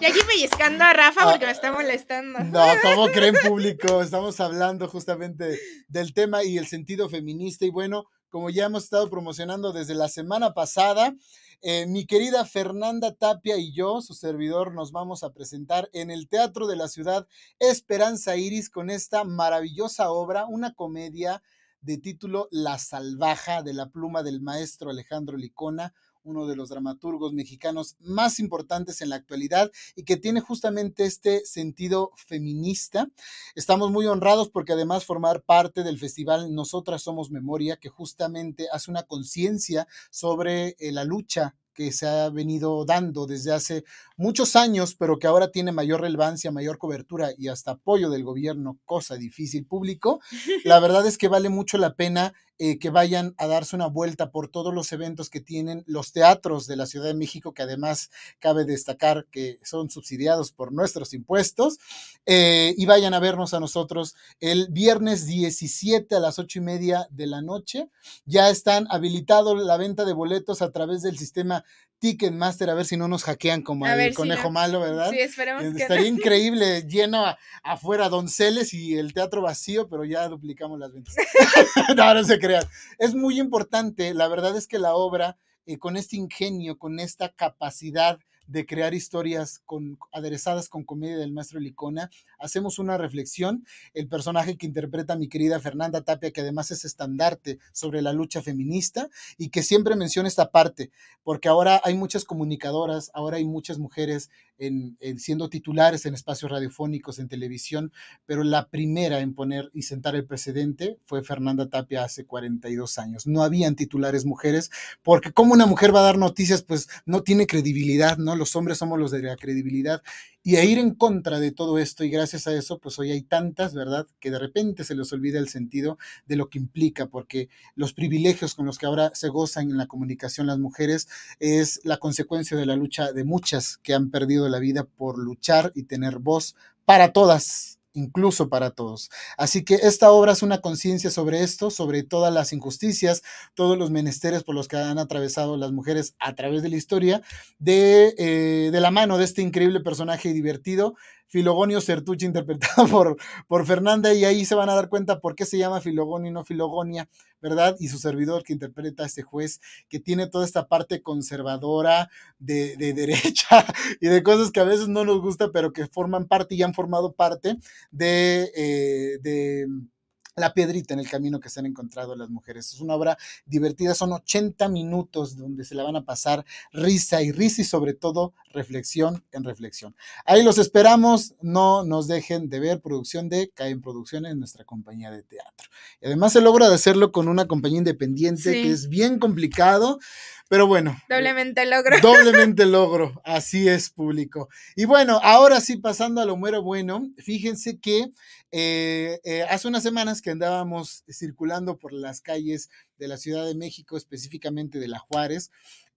Y aquí pellizcando a Rafa porque me está molestando. No, ¿cómo creen público? Estamos hablando justamente del tema y el sentido feminista. Y bueno, como ya hemos estado promocionando desde la semana pasada, eh, mi querida Fernanda Tapia y yo, su servidor, nos vamos a presentar en el Teatro de la Ciudad Esperanza Iris con esta maravillosa obra, una comedia de título La Salvaja de la pluma del maestro Alejandro Licona, uno de los dramaturgos mexicanos más importantes en la actualidad y que tiene justamente este sentido feminista. Estamos muy honrados porque además formar parte del festival Nosotras Somos Memoria, que justamente hace una conciencia sobre eh, la lucha que se ha venido dando desde hace muchos años, pero que ahora tiene mayor relevancia, mayor cobertura y hasta apoyo del gobierno, cosa difícil público. La verdad es que vale mucho la pena eh, que vayan a darse una vuelta por todos los eventos que tienen los teatros de la Ciudad de México, que además cabe destacar que son subsidiados por nuestros impuestos, eh, y vayan a vernos a nosotros el viernes 17 a las ocho y media de la noche. Ya están habilitados la venta de boletos a través del sistema Ticketmaster, a ver si no nos hackean como A el si conejo no. malo, ¿verdad? Sí, esperemos que Estaría no. increíble, lleno a- afuera Donceles y el teatro vacío, pero ya duplicamos las ventas. no, no se crean. Es muy importante, la verdad es que la obra, eh, con este ingenio, con esta capacidad de crear historias con, aderezadas con comedia del maestro Licona, hacemos una reflexión. El personaje que interpreta mi querida Fernanda Tapia, que además es estandarte sobre la lucha feminista y que siempre menciona esta parte, porque ahora hay muchas comunicadoras, ahora hay muchas mujeres en, en siendo titulares en espacios radiofónicos, en televisión, pero la primera en poner y sentar el precedente fue Fernanda Tapia hace 42 años. No habían titulares mujeres, porque como una mujer va a dar noticias, pues no tiene credibilidad, ¿no? Los hombres somos los de la credibilidad. Y a ir en contra de todo esto, y gracias a eso, pues hoy hay tantas, ¿verdad? Que de repente se les olvida el sentido de lo que implica, porque los privilegios con los que ahora se gozan en la comunicación las mujeres es la consecuencia de la lucha de muchas que han perdido la vida por luchar y tener voz para todas, incluso para todos. Así que esta obra es una conciencia sobre esto, sobre todas las injusticias, todos los menesteres por los que han atravesado las mujeres a través de la historia, de, eh, de la mano de este increíble personaje divertido, Filogonio Certucci, interpretado por, por Fernanda, y ahí se van a dar cuenta por qué se llama Filogonio y no Filogonia, ¿verdad? Y su servidor que interpreta a este juez, que tiene toda esta parte conservadora de, de derecha y de cosas que a veces no nos gusta, pero que forman parte y han formado parte de, eh, de la piedrita en el camino que se han encontrado las mujeres. Es una obra divertida, son 80 minutos donde se la van a pasar risa y risa y sobre todo reflexión en reflexión. Ahí los esperamos, no nos dejen de ver producción de Caen Producciones, nuestra compañía de teatro. Y además se logra de hacerlo con una compañía independiente Sí. que es bien complicado, pero bueno. Doblemente logro. Doblemente logro, así es público. Y bueno, ahora sí, pasando a lo mero bueno, fíjense que eh, eh, hace unas semanas que andábamos circulando por las calles de la Ciudad de México, específicamente de La Juárez,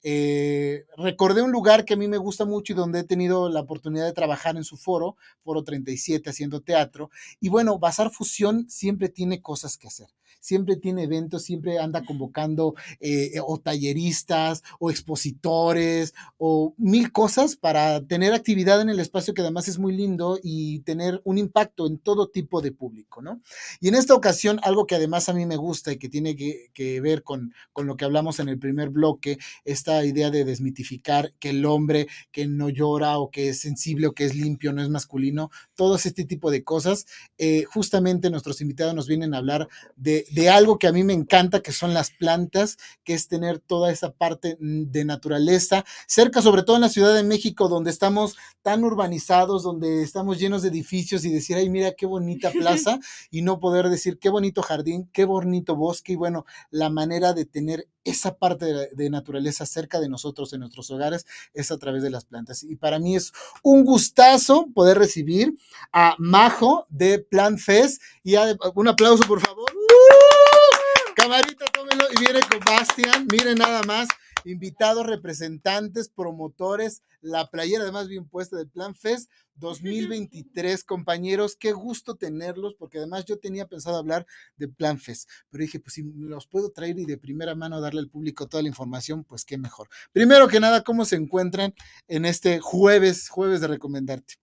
eh, recordé un lugar que a mí me gusta mucho y donde he tenido la oportunidad de trabajar en su foro, Foro 37, haciendo teatro. Y bueno, Bazar Fusión siempre tiene cosas que hacer. Siempre tiene eventos, siempre anda convocando eh, o talleristas o expositores o mil cosas para tener actividad en el espacio que además es muy lindo y tener un impacto en todo tipo de público, ¿no? Y en esta ocasión, algo que además a mí me gusta y que tiene que, que ver con, con lo que hablamos en el primer bloque, esta esta idea de desmitificar que el hombre que no llora o que es sensible o que es limpio no es masculino, todo este tipo de cosas. Eh, justamente nuestros invitados nos vienen a hablar de, de, algo que a mí me encanta, que son las plantas, que es tener toda esa parte mm, de naturaleza, cerca sobre todo en la Ciudad de México, donde estamos tan urbanizados, donde estamos llenos de edificios y decir, ay, mira qué bonita plaza, y no poder decir qué bonito jardín, qué bonito bosque, y bueno, la manera de tener esa parte de, naturaleza cerca de nosotros en nuestros hogares es a través de las plantas. Y para mí es un gustazo poder recibir a Majo de Plant Fest. Y un aplauso, por favor. ¡Uh! Camarita, tómelo y viene con Bastian. Miren nada más invitados, representantes, promotores, la playera además bien puesta del Plan Fest 2023, compañeros, qué gusto tenerlos, porque además yo tenía pensado hablar de Plan Fest, pero dije, pues si los puedo traer y de primera mano darle al público toda la información, pues qué mejor. Primero que nada, ¿cómo se encuentran en este jueves, jueves de recomendarte?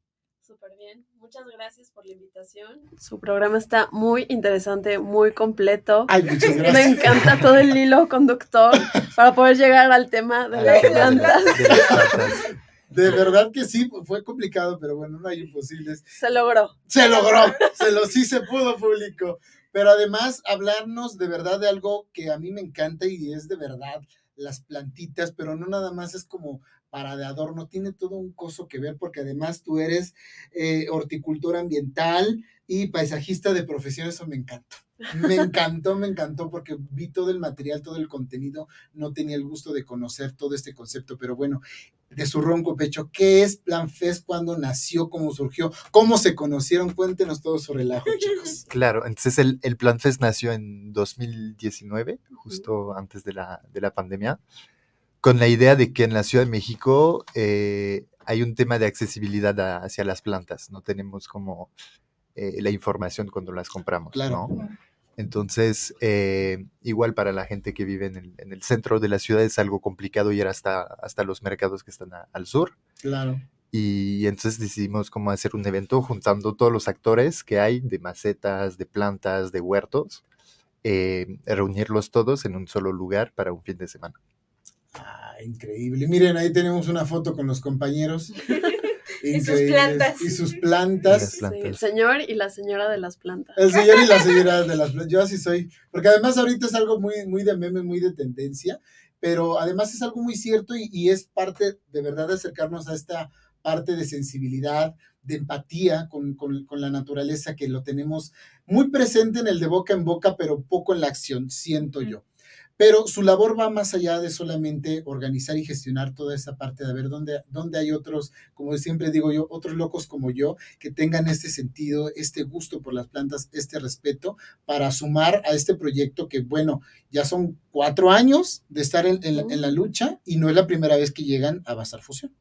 Muchas gracias por la invitación. Su programa está muy interesante, muy completo. Ay, muchas gracias. Me encanta todo el hilo conductor para poder llegar al tema de las plantas. De verdad que sí, fue complicado, pero bueno, no hay imposibles. Se logró. Se logró, se lo sí se pudo público. Pero además hablarnos de verdad de algo que a mí me encanta y es de verdad las plantitas, pero no nada más es como para de adorno, tiene todo un coso que ver porque además tú eres eh, horticultor ambiental y paisajista de profesión, eso me encantó. Me encantó, me encantó porque vi todo el material, todo el contenido, no tenía el gusto de conocer todo este concepto, pero bueno, de su ronco pecho, ¿qué es Plan Fest? ¿Cuándo nació? ¿Cómo surgió? ¿Cómo se conocieron? Cuéntenos todo sobre el ajo, chicos. Claro, entonces el, el Plan Fest nació en 2019, justo antes de la, de la pandemia con la idea de que en la Ciudad de México eh, hay un tema de accesibilidad hacia las plantas. No tenemos como eh, la información cuando las compramos. Claro. Entonces, eh, igual para la gente que vive en el, centro de la ciudad es algo complicado ir hasta, hasta los mercados que están al sur. Claro. Y entonces decidimos como hacer un evento juntando todos los actores que hay de macetas, de plantas, de huertos, reunirlos todos en un solo lugar para un fin de semana. Ah, increíble. Miren, ahí tenemos una foto con los compañeros. y sus plantas. Y sus plantas. el señor y la señora de las plantas. El señor y la señora de las plantas. Yo así soy. Porque además ahorita es algo muy, muy de meme, muy de tendencia. Pero además es algo muy cierto y, es parte de verdad de acercarnos a esta parte de sensibilidad, de empatía con, con, la naturaleza que lo tenemos muy presente en el de boca en boca, pero poco en la acción, siento yo. Pero su labor va más allá de solamente organizar y gestionar toda esa parte de ver dónde, dónde hay otros, como siempre digo yo, otros locos como yo, que tengan este sentido, este gusto por las plantas, este respeto, para sumar a este proyecto que, bueno, ya son cuatro años de estar en, la, lucha y no es la primera vez que llegan a Bazar Fusión.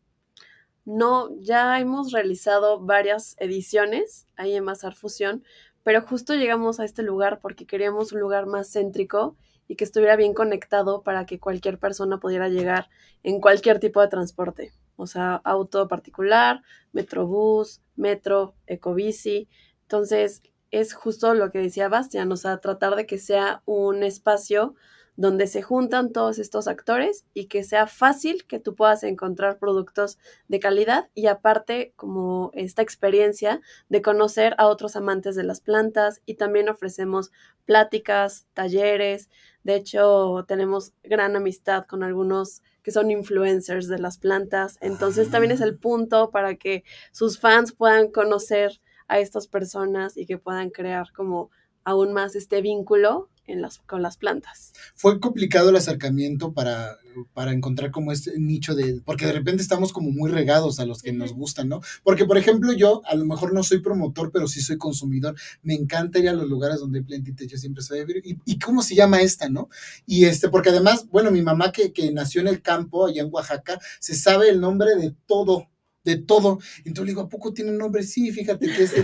No, ya hemos realizado varias ediciones ahí en Bazar Fusión, pero justo llegamos a este lugar porque queríamos un lugar más céntrico y que estuviera bien conectado para que cualquier persona pudiera llegar en cualquier tipo de transporte, o sea, auto particular, metrobús, metro, ecobici. Entonces, es justo lo que decía Bastian, o sea, tratar de que sea un espacio donde se juntan todos estos actores y que sea fácil que tú puedas encontrar productos de calidad y aparte como esta experiencia de conocer a otros amantes de las plantas y también ofrecemos pláticas, talleres, de hecho tenemos gran amistad con algunos que son influencers de las plantas, entonces también es el punto para que sus fans puedan conocer a estas personas y que puedan crear como aún más este vínculo en las, con las plantas. Fue complicado el acercamiento para, para encontrar como este nicho de, porque de repente estamos como muy regados a los que nos gustan, ¿no? Porque, por ejemplo, yo a lo mejor no soy promotor, pero sí soy consumidor. Me encanta ir a los lugares donde hay plantitas, yo siempre soy, ¿y, ¿y cómo se llama esta, no? Y este, porque además, bueno, mi mamá que, que nació en el campo, allá en Oaxaca, se sabe el nombre de todo de todo. Entonces le digo, ¿a poco tiene un nombre? Sí, fíjate que este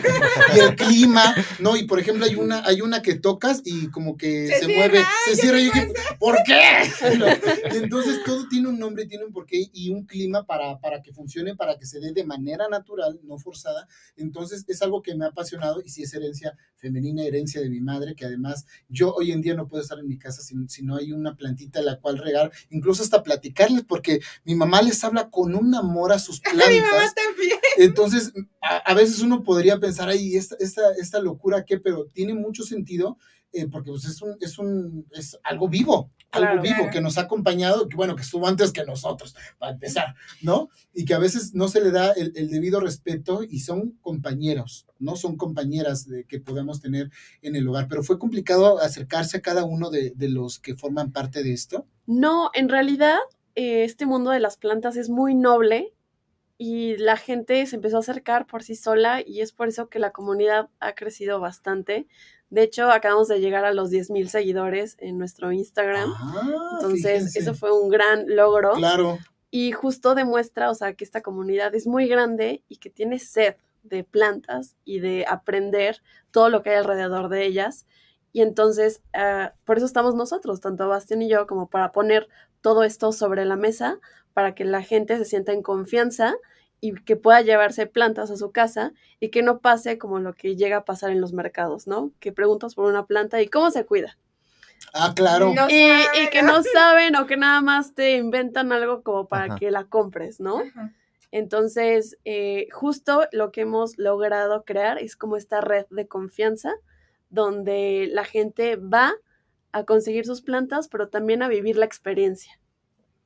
y el clima, ¿no? Y por ejemplo, hay una, hay una que tocas y como que se, Se mueve, se cierra. Y ¿qué yo dije, ¿por qué? ¿No? Y entonces todo tiene un nombre, tiene un porqué y un clima para, para que funcione, para que se dé de manera natural, no forzada. Entonces es algo que me ha apasionado y sí es herencia femenina, herencia de mi madre, que además yo hoy en día no puedo estar en mi casa si, si no hay una plantita a la cual regar, incluso hasta platicarles, porque mi mamá les habla con un amor a sus plantas. También. Entonces, a, a veces uno podría pensar, ay, esta, esta, esta locura qué, pero tiene mucho sentido eh, porque pues, es, un, es, un, es algo vivo, algo Claro. vivo Claro. que nos ha acompañado, que bueno, que estuvo antes que nosotros, para empezar, ¿no? Y que a veces no se le da el, el debido respeto y son compañeros, no son compañeras de, que podemos tener en el hogar, pero fue complicado acercarse a cada uno de, de los que forman parte de esto. No, en realidad eh, este mundo de las plantas es muy noble y la gente se empezó a acercar por sí sola y es por eso que la comunidad ha crecido bastante. De hecho, acabamos de llegar a los 10.000 seguidores en nuestro Instagram. Ah, Entonces, fíjense. eso fue un gran logro. Claro, Y justo demuestra, o sea, que esta comunidad es muy grande y que tiene sed de plantas y de aprender todo lo que hay alrededor de ellas. Y entonces, ah, por eso estamos nosotros, tanto Bastián y yo, como para poner todo esto sobre la mesa, para que la gente se sienta en confianza y que pueda llevarse plantas a su casa y que no pase como lo que llega a pasar en los mercados, ¿no? Que preguntas por una planta y cómo se cuida. ah, claro. No Y, que no saben o que nada más te inventan algo como para Ajá. que la compres, ¿no? Ajá. Entonces, eh, justo lo que hemos logrado crear es como esta red de confianza donde la gente va a conseguir sus plantas, pero también a vivir la experiencia.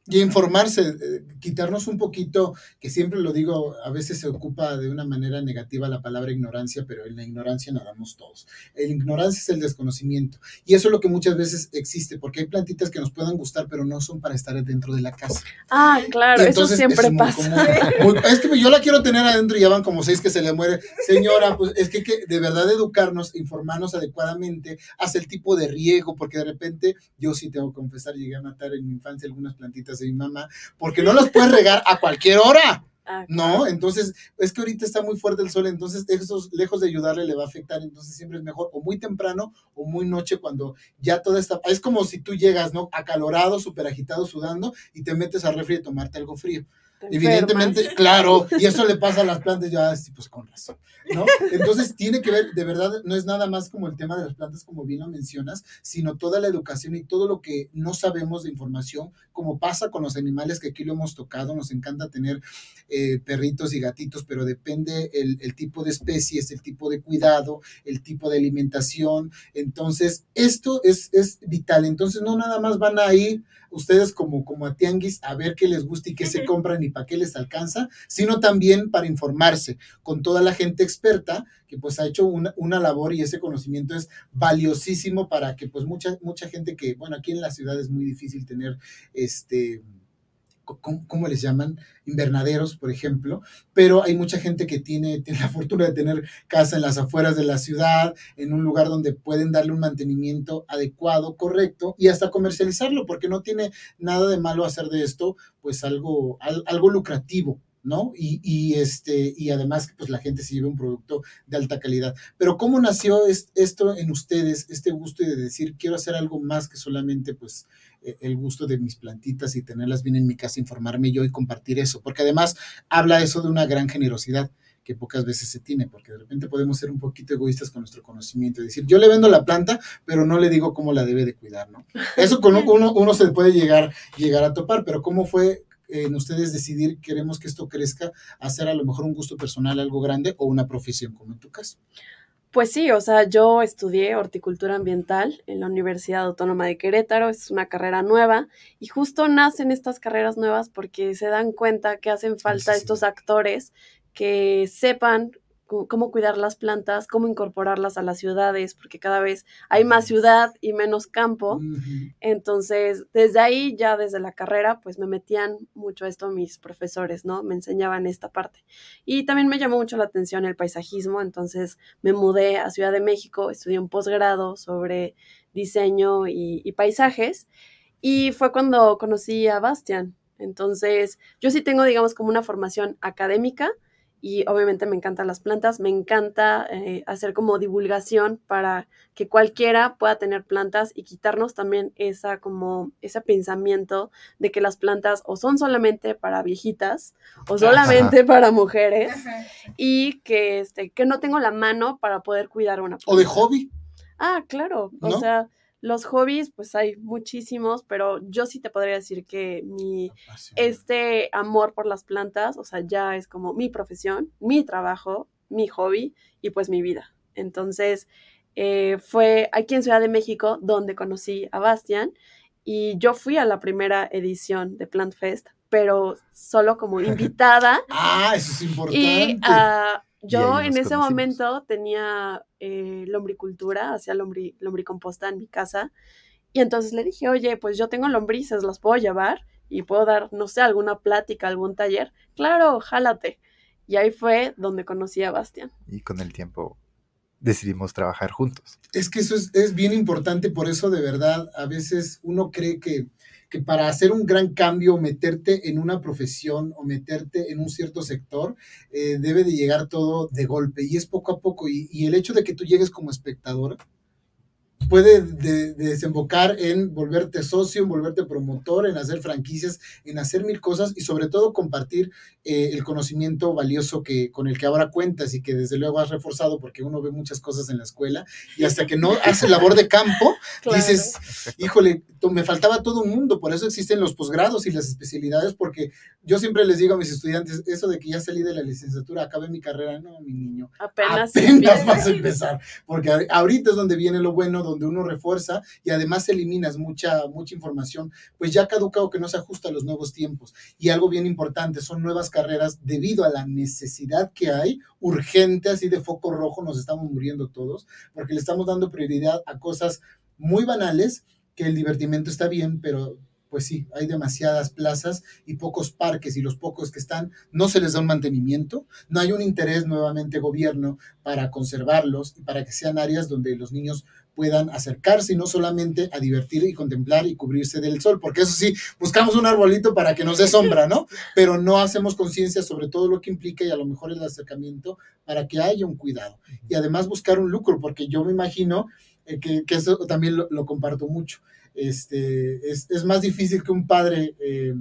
Y informarse, eh, quitarnos un poquito, que siempre lo digo, a veces se ocupa de una manera negativa la palabra ignorancia, pero en la ignorancia nadamos todos. La ignorancia es el desconocimiento. Y eso es lo que muchas veces existe, porque hay plantitas que nos puedan gustar, pero no son para estar dentro de la casa. Ah, claro, eso siempre es pasa. común. Muy- es que yo la quiero tener adentro y ya van como seis que se le muere. Señora, pues es que, que de verdad educarnos, informarnos adecuadamente, hacia el tipo de riego, porque de repente yo sí tengo que confesar, llegué a matar en mi infancia algunas plantitas de mi mamá, porque no las puedes regar a cualquier hora. Ah, No, entonces es que ahorita está muy fuerte el sol, entonces eso lejos de ayudarle le va a afectar, entonces siempre es mejor o muy temprano o muy noche cuando ya toda esta, es como si tú llegas, ¿no? Acalorado, súper agitado, sudando y te metes al refri a tomarte algo frío. Te Evidentemente, enfermas. claro, y eso le pasa a las plantas, ya, sí, pues con razón, ¿no? Entonces tiene que ver, de verdad, no es nada más como el tema de las plantas, como bien lo mencionas, sino toda la educación y todo lo que no sabemos de información, como pasa con los animales que aquí lo hemos tocado, nos encanta tener eh, perritos y gatitos, pero depende el, el tipo de especies, el tipo de cuidado, el tipo de alimentación, entonces esto es, es vital, entonces no nada más van a ir ustedes como, como a tianguis a ver qué les gusta y qué se compran y para qué les alcanza, sino también para informarse con toda la gente experta que pues ha hecho una, una labor y ese conocimiento es valiosísimo para que pues mucha, mucha gente que, bueno, aquí en la ciudad es muy difícil tener este... ¿Cómo, les llaman? Invernaderos, por ejemplo, pero hay mucha gente que tiene, tiene la fortuna de tener casa en las afueras de la ciudad, en un lugar donde pueden darle un mantenimiento adecuado, correcto, y hasta comercializarlo, porque no tiene nada de malo hacer de esto, pues algo, al- algo lucrativo, ¿no? Y, y, este, y además, pues la gente se lleve un producto de alta calidad. Pero ¿cómo nació es- esto en ustedes, este gusto de decir, quiero hacer algo más que solamente, pues, el gusto de mis plantitas y tenerlas bien en mi casa, informarme yo y compartir eso? Porque además habla eso de una gran generosidad que pocas veces se tiene, porque de repente podemos ser un poquito egoístas con nuestro conocimiento, y decir, yo le vendo la planta, pero no le digo cómo la debe de cuidar, ¿no? Eso con uno, uno se puede llegar, llegar a topar, pero ¿cómo fue en ustedes decidir, queremos que esto crezca, hacer a lo mejor un gusto personal, algo grande, o una profesión, como en tu caso? Pues sí, o sea, yo estudié horticultura ambiental en la Universidad Autónoma de Querétaro, es una carrera nueva y justo nacen estas carreras nuevas porque se dan cuenta que hacen falta sí. estos actores que sepan cómo cuidar las plantas, cómo incorporarlas a las ciudades, porque cada vez hay más ciudad y menos campo. Entonces, desde ahí, ya desde la carrera, pues me metían mucho a esto mis profesores, ¿no? Me enseñaban esta parte. Y también me llamó mucho la atención el paisajismo, entonces me mudé a Ciudad de México, estudié un posgrado sobre diseño y, y paisajes, y fue cuando conocí a Bastian. Entonces, yo sí tengo, digamos, como una formación académica y obviamente me encantan las plantas, me encanta eh, hacer como divulgación para que cualquiera pueda tener plantas y quitarnos también esa como ese pensamiento de que las plantas o son solamente para viejitas o solamente para mujeres y que este que no tengo la mano para poder cuidar una planta. O de hobby. Ah, claro, o ¿No? sea, los hobbies pues hay muchísimos, pero yo sí te podría decir que mi este amor por las plantas, o sea, ya es como mi profesión, mi trabajo, mi hobby y pues mi vida. Entonces, eh, fue aquí en Ciudad de México donde conocí a Bastian y yo fui a la primera edición de Plant Fest, pero solo como invitada. Ah, eso es importante. Y ah, yo en ese conocimos. momento tenía eh, lombricultura, hacía lombri, lombricomposta en mi casa. Y entonces le dije, oye, pues yo tengo lombrices, las puedo llevar y puedo dar, no sé, alguna plática, algún taller. Claro, jálate. Y ahí fue donde conocí a Bastian. Y con el tiempo decidimos trabajar juntos. Es que eso es, es bien importante, por eso de verdad a veces uno cree que, que para hacer un gran cambio, meterte en una profesión o meterte en un cierto sector, eh, debe de llegar todo de golpe y es poco a poco. Y, y el hecho de que tú llegues como espectador puede de- de desembocar en volverte socio, en volverte promotor, en hacer franquicias, en hacer mil cosas y sobre todo compartir eh, el conocimiento valioso que, con el que ahora cuentas y que desde luego has reforzado porque uno ve muchas cosas en la escuela y hasta que no hace labor de campo, Claro. dices, híjole, me faltaba todo un mundo, por eso existen los posgrados y las especialidades, porque yo siempre les digo a mis estudiantes, eso de que ya salí de la licenciatura, acabé mi carrera, no, mi niño, Apenas, apenas vas a empezar, porque ahorita es donde viene lo bueno, donde uno refuerza y además eliminas mucha, mucha información, pues ya caducado que no se ajusta a los nuevos tiempos. Y algo bien importante, son nuevas carreras debido a la necesidad que hay, urgente, así de foco rojo, nos estamos muriendo todos, porque le estamos dando prioridad a cosas muy banales, que el divertimento está bien, pero pues sí, hay demasiadas plazas y pocos parques y los pocos que están no se les da un mantenimiento, no hay un interés nuevamente gobierno para conservarlos y para que sean áreas donde los niños puedan acercarse y no solamente a divertir y contemplar y cubrirse del sol, porque eso sí, buscamos un arbolito para que nos dé sombra, ¿no? Pero no hacemos conciencia sobre todo lo que implica y a lo mejor el acercamiento para que haya un cuidado. Y además buscar un lucro, porque yo me imagino eh, que, que eso también lo, comparto mucho. Este, es, es más difícil que un padre eh,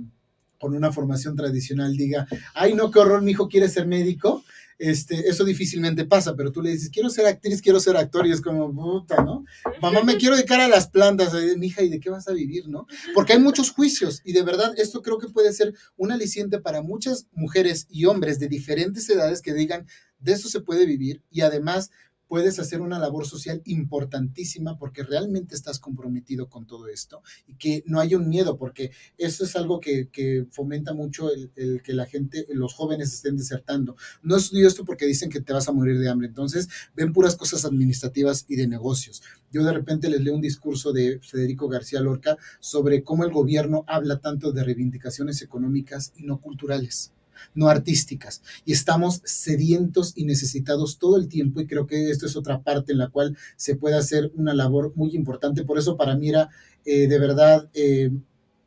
con una formación tradicional diga, ay, no, qué horror, mi hijo quiere ser médico. Este, eso difícilmente pasa, pero tú le dices, quiero ser actriz, quiero ser actor, y es como, puta, ¿no? Mamá, me quiero dedicar a las plantas, mi hija, ¿y de qué vas a vivir, no? Porque hay muchos juicios, y de verdad, esto creo que puede ser un aliciente para muchas mujeres y hombres de diferentes edades que digan, de eso se puede vivir, y además puedes hacer una labor social importantísima porque realmente estás comprometido con todo esto y que no haya un miedo, porque eso es algo que, que fomenta mucho el, el, que la gente, los jóvenes estén desertando. No estudio esto porque dicen que te vas a morir de hambre, entonces ven puras cosas administrativas y de negocios. Yo de repente les leo un discurso de Federico García Lorca sobre cómo el gobierno habla tanto de reivindicaciones económicas y no culturales no artísticas. Y estamos sedientos y necesitados todo el tiempo y creo que esto es otra parte en la cual se puede hacer una labor muy importante. Por eso para mí era eh, de verdad eh,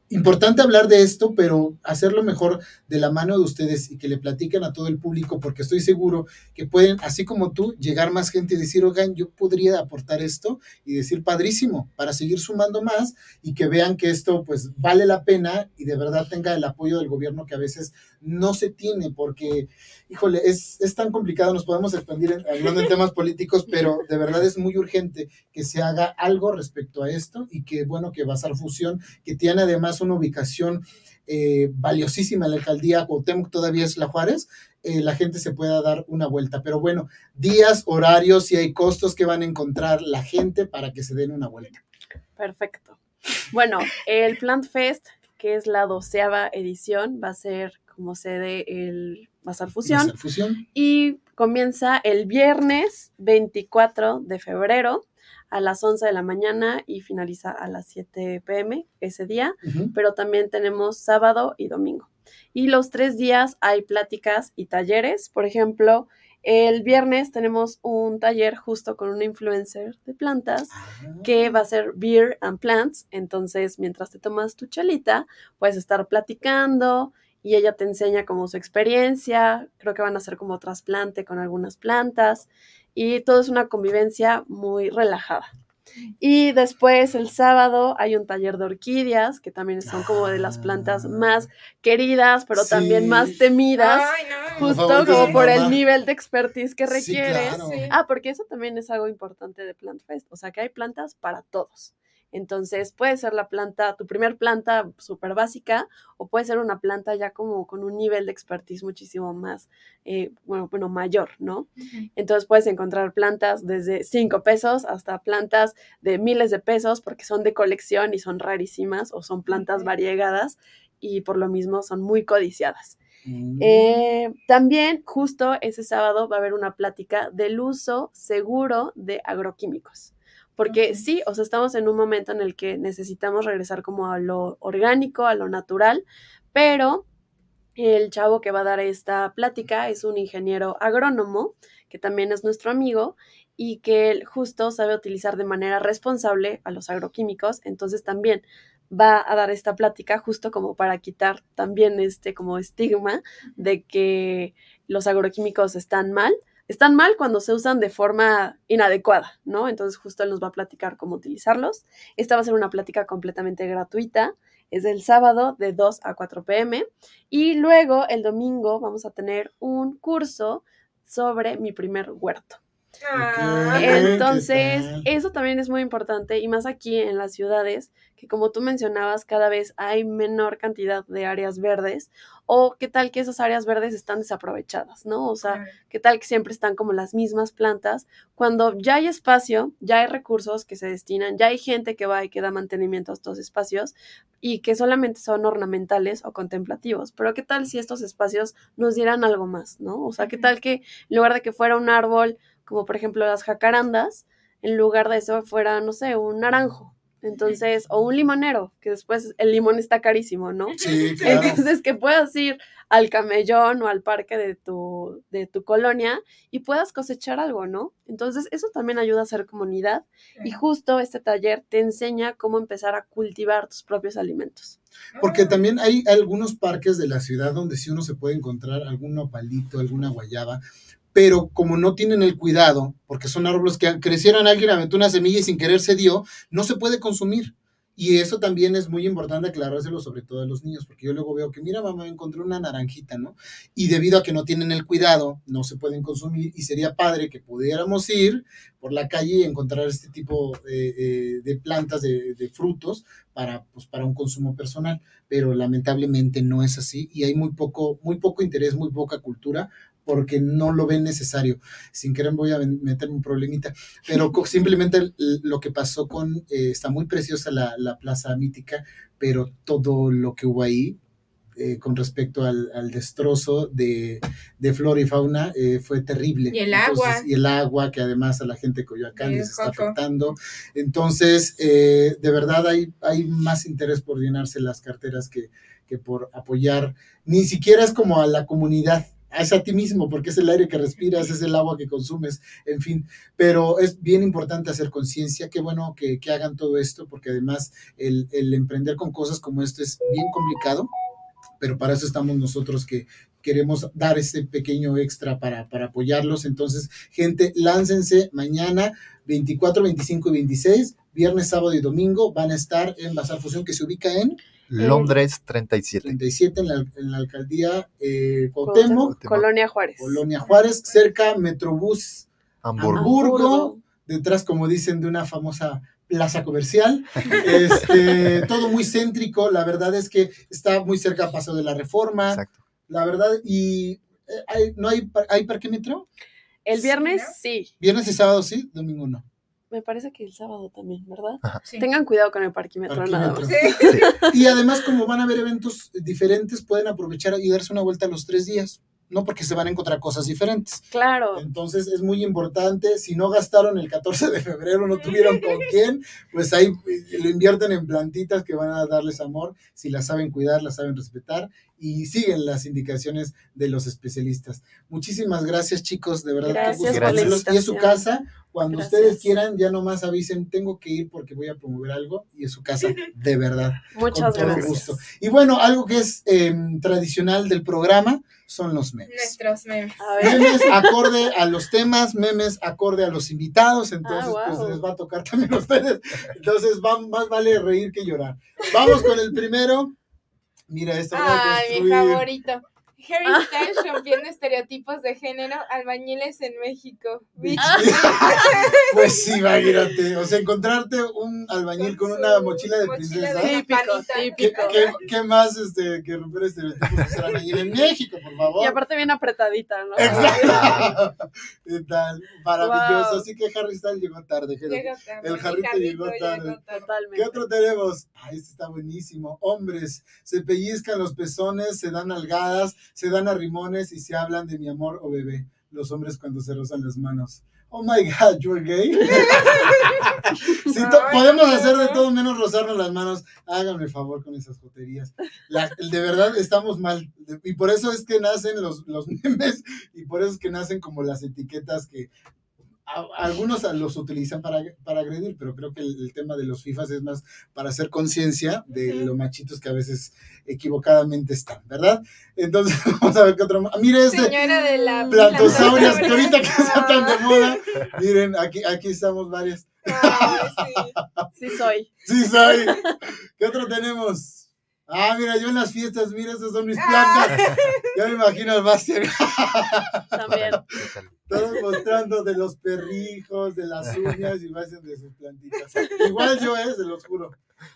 importante hablar de esto, pero hacerlo mejor de la mano de ustedes y que le platiquen a todo el público, porque estoy seguro que pueden, así como tú, llegar más gente y decir, oigan, yo podría aportar esto y decir, padrísimo, para seguir sumando más y que vean que esto pues vale la pena y de verdad tenga el apoyo del gobierno que a veces no se tiene, porque, híjole, es, es tan complicado, nos podemos expandir en, hablando en temas políticos, pero de verdad es muy urgente que se haga algo respecto a esto y que, bueno, que Bazar Fusión, que tiene además una ubicación eh, valiosísima en la alcaldía Cuauhtémoc, todavía es La Juárez, eh, la gente se pueda dar una vuelta. Pero bueno, días, horarios y hay costos que van a encontrar la gente para que se den una vuelta. Perfecto. Bueno, el Plant Fest, que es la doceava edición, va a ser como sede el Bazar Fusión. Bazar Fusión. Y comienza el viernes 24 de febrero a las 11 de la mañana y finaliza a las 7 pm ese día, uh -huh. pero también tenemos sábado y domingo. Y los tres días hay pláticas y talleres, por ejemplo, El viernes tenemos un taller justo con una influencer de plantas que va a ser Beer and Plants. Entonces, mientras te tomas tu chelita, puedes estar platicando y ella te enseña como su experiencia. Creo que van a hacer como trasplante con algunas plantas y todo es una convivencia muy relajada. Y después el sábado hay un taller de orquídeas, que también son como de las plantas Ah. más queridas, pero Sí. también más temidas, Ay, no. Justo como por el nivel de expertise que Sí, requieres. claro. Sí. Ah, porque eso también es algo importante de Plant Fest, o sea que hay plantas para todos. Entonces puede ser la planta, tu primer planta súper básica, o puede ser una planta ya como con un nivel de expertise muchísimo más, eh, bueno, bueno, mayor, ¿no? Entonces puedes encontrar plantas desde 5 pesos hasta plantas de miles de pesos porque son de colección y son rarísimas o son plantas variegadas y por lo mismo son muy codiciadas. Mm. Eh, también justo ese sábado va a haber una plática del uso seguro de agroquímicos. Porque sí, o sea, estamos en un momento en el que necesitamos regresar como a lo orgánico, a lo natural, pero el chavo que va a dar esta plática es un ingeniero agrónomo, que también es nuestro amigo, y que él justo sabe utilizar de manera responsable a los agroquímicos, entonces también va a dar esta plática justo como para quitar también este como estigma de que los agroquímicos están mal. Están mal cuando se usan de forma inadecuada, ¿no? Entonces justo él nos va a platicar cómo utilizarlos. Esta va a ser una plática completamente gratuita. Es el sábado de 2 a 4 pm. Y luego el domingo vamos a tener un curso sobre mi primer huerto. Ah, ¿qué Entonces, eso también es muy importante y más aquí en las ciudades, que como tú mencionabas, cada vez hay menor cantidad de áreas verdes o qué tal que esas áreas verdes están desaprovechadas, ¿no? O sea, qué tal que siempre están como las mismas plantas, cuando ya hay espacio, ya hay recursos que se destinan, ya hay gente que va y que da mantenimiento a estos espacios y que solamente son ornamentales o contemplativos, pero qué tal si estos espacios nos dieran algo más, ¿no? O sea, qué tal que en lugar de que fuera un árbol, como por ejemplo las jacarandas, en lugar de eso fuera, no sé, un naranjo. Entonces, o un limonero, que después el limón está carísimo, ¿no? Sí, claro. Entonces, que puedas ir al camellón o al parque de tu, de tu colonia y puedas cosechar algo, ¿no? Entonces, eso también ayuda a hacer comunidad y justo este taller te enseña cómo empezar a cultivar tus propios alimentos. Porque también hay algunos parques de la ciudad donde sí uno se puede encontrar algún nopalito, alguna guayaba, pero como no tienen el cuidado, porque son árboles que crecieron, alguien aventó una semilla y sin querer se dio, no se puede consumir. Y eso también es muy importante aclarárselo, sobre todo a los niños, porque yo luego veo que, mira, mamá, encontré una naranjita, ¿no? Y debido a que no tienen el cuidado, no se pueden consumir y sería padre que pudiéramos ir por la calle y encontrar este tipo eh, eh, de plantas, de, de frutos, para, pues, para un consumo personal, pero lamentablemente no es así y hay muy poco, muy poco interés, muy poca cultura porque no lo ven necesario. Sin querer voy a meterme un problemita, pero simplemente lo que pasó con, eh, está muy preciosa la, la plaza mítica, pero todo lo que hubo ahí eh, con respecto al, al destrozo de, de flora y fauna eh, fue terrible. Y el agua. y el agua, que además a la gente de Coyoacán les está Joco. afectando. Entonces, eh, de verdad hay, hay más interés por llenarse las carteras que, que por apoyar. Ni siquiera es como a la comunidad, es a ti mismo, porque es el aire que respiras, es el agua que consumes, en fin. Pero es bien importante hacer conciencia. Qué bueno que, que hagan todo esto, porque además el, el emprender con cosas como esto es bien complicado pero para eso estamos nosotros que queremos dar este pequeño extra para, para apoyarlos. Entonces, gente, láncense mañana 24, 25 y 26, viernes, sábado y domingo, van a estar en Bazar Fusión que se ubica en Londres 37. 37 en la, en la alcaldía eh, Cuauhtémoc, Colonia Juárez. Colonia Juárez, cerca Metrobús Hamburgo. Hamburgo, detrás, como dicen, de una famosa plaza comercial. Este, todo muy céntrico, la verdad es que está muy cerca a Paso de la Reforma, Exacto. la verdad, y eh, hay- ¿no hay, par- hay parquímetro? El viernes sí. Viernes y sábado sí, domingo no. Me parece que el sábado también, ¿verdad? Sí. Tengan cuidado con el parquímetro, nada más. Y además, como van a haber eventos diferentes, pueden aprovechar y darse una vuelta los tres días. ¿No? Porque se van a encontrar cosas diferentes. Claro. Entonces es muy importante, si no gastaron el 14 de febrero, no tuvieron con quién, pues ahí eh, lo invierten en plantitas que van a darles amor, si las saben cuidar, las saben respetar y siguen las indicaciones de los especialistas. Muchísimas gracias chicos, de verdad. Gracias. Y es su casa, cuando Gracias. ustedes quieran, ya nomás avisen, tengo que ir porque voy a promover algo y es su casa, de verdad. Muchas con todo gracias. gusto. Y bueno, algo que es eh, tradicional del programa son los memes. Nuestros memes. A ver. Memes acorde a los temas, memes acorde a los invitados, entonces Ah, pues les va a tocar también a ustedes. Entonces va- más vale reír que llorar. Vamos con el primero. Mira, esto voy a Ay, mi favorito. Harry Styles rompiendo estereotipos de género, albañiles en México. Bitch. Pues sí, imagínate. O sea, encontrarte un albañil con Con una mochila de mochila princesa. de Típico, campanita. ¿Qué, típico. qué, qué más este, que romper estereotipos de ser albañil en México, por favor? Y aparte bien apretadita, ¿no? Exacto. ¿Qué tal? Maravilloso. Wow. Así que Harry Styles llegó tarde. Llegó tarde, El mi jarrito llegó tarde. llegó tarde. Totalmente. ¿Qué otro tenemos? Ah, este está buenísimo. Hombres, se pellizcan los pezones, se dan algadas, se dan arrimones y se hablan de mi amor o bebé. Los hombres cuando se rozan las manos. Oh my God, you're gay. Ay, podemos hacer de todo menos rozarnos las manos. Háganme favor con esas joterías. La- de verdad estamos mal. Y por eso es que nacen los, los memes y por eso es que nacen como las etiquetas que a- algunos los utilizan para, para agredir, pero creo que el, el tema de los FIFAs es más para hacer conciencia de Ujú. lo machitos que a veces equivocadamente están, ¿verdad? Entonces, vamos a ver qué otro. Mire este, Señora de la plantosaurias, que ahorita que está tan de moda. Miren, aquí, aquí estamos varias. Ay, sí. Sí soy. Sí, soy. ¿Qué otro tenemos? Ah, mira, yo en las fiestas, mira, esas son mis Ah. plantas. Ya me imagino al Bastian. También. Todos mostrando de los perrijos, de las uñas y Bastian de sus plantitas. Igual yo, eh, se los juro.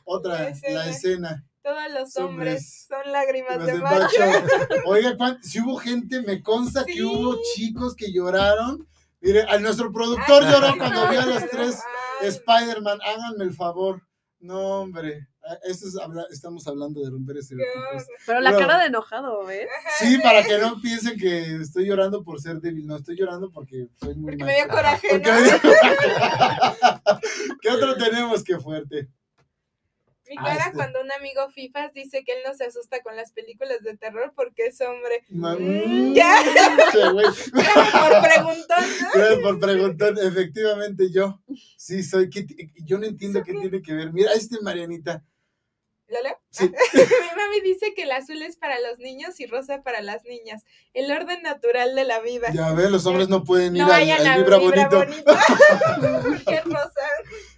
Otra, La escena. la escena. Todos los Hombres. hombres son lágrimas Las de de macho. macho. Oiga, ¿cuán- si hubo gente, me consta que hubo chicos que lloraron. Mire, a nuestro productor Ay, lloró no, cuando vio a los no, tres. Spider-Man. Háganme el favor. No, hombre. Ah, Eso es habla- estamos hablando de romper estereotipos. Pero la cara de enojado, ¿ves? Sí, para que no piensen que estoy llorando por ser débil. No, estoy llorando porque soy muy Porque macho. me dio coraje, Porque ¿no? me dio- ¿Qué otro tenemos? Qué fuerte. Mi Ah, cara este. cuando un amigo FIFAs dice que él no se asusta con las películas de terror porque es hombre. Mm, Mm, ya. Por preguntón, ¿no? Gracias por preguntar. Efectivamente, yo sí soy. ¿qué yo no entiendo qué tiene que ver. Mira, este Marianita. ¿Lo leo? Sí. Mi mami dice que el azul es para los niños y rosa para las niñas. El orden natural de la vida. Ya ven, los hombres no pueden ir no al, al a vibra vibra bonito. bonito. Qué rosa.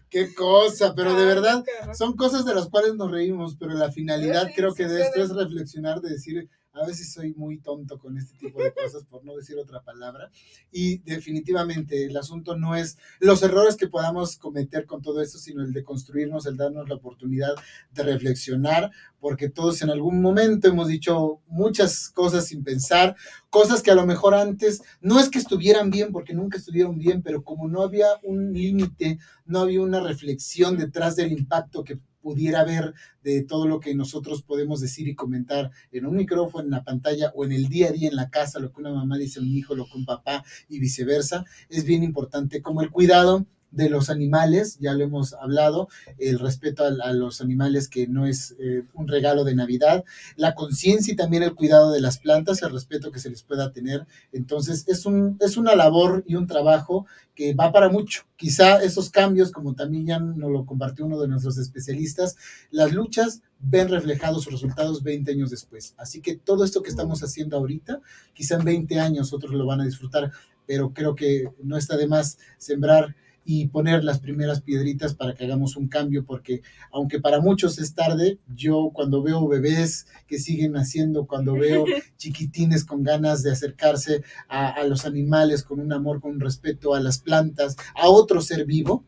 Qué cosa, pero de verdad, son cosas de las cuales nos reímos, pero la finalidad Sí, creo que de esto es reflexionar, de decir, a veces soy muy tonto con este tipo de cosas, por no decir otra palabra, y definitivamente el asunto no es los errores que podamos cometer con todo esto, sino el de construirnos, el darnos la oportunidad de reflexionar, porque todos en algún momento hemos dicho muchas cosas sin pensar, cosas que a lo mejor antes no es que estuvieran bien, porque nunca estuvieron bien, pero como no había un límite, no había una reflexión detrás del impacto que pudiera haber de todo lo que nosotros podemos decir y comentar en un micrófono, en la pantalla o en el día a día en la casa, lo que una mamá dice a un hijo, lo que un papá y viceversa, es bien importante como el cuidado de los animales, ya lo hemos hablado, el respeto a, los animales que no es eh, un regalo de Navidad, la conciencia y también el cuidado de las plantas, el respeto que se les pueda tener. Entonces, es, un, es una labor y un trabajo que va para mucho. Quizá esos cambios, como también ya nos lo compartió uno de nuestros especialistas, las luchas ven reflejados sus resultados 20 años después. Así que todo esto que estamos haciendo ahorita, quizá en 20 años otros lo van a disfrutar, pero creo que no está de más sembrar y poner las primeras piedritas para que hagamos un cambio, porque aunque para muchos es tarde, yo cuando veo bebés que siguen naciendo, cuando veo chiquitines con ganas de acercarse a, a los animales con un amor, con un respeto a las plantas, a otro ser vivo,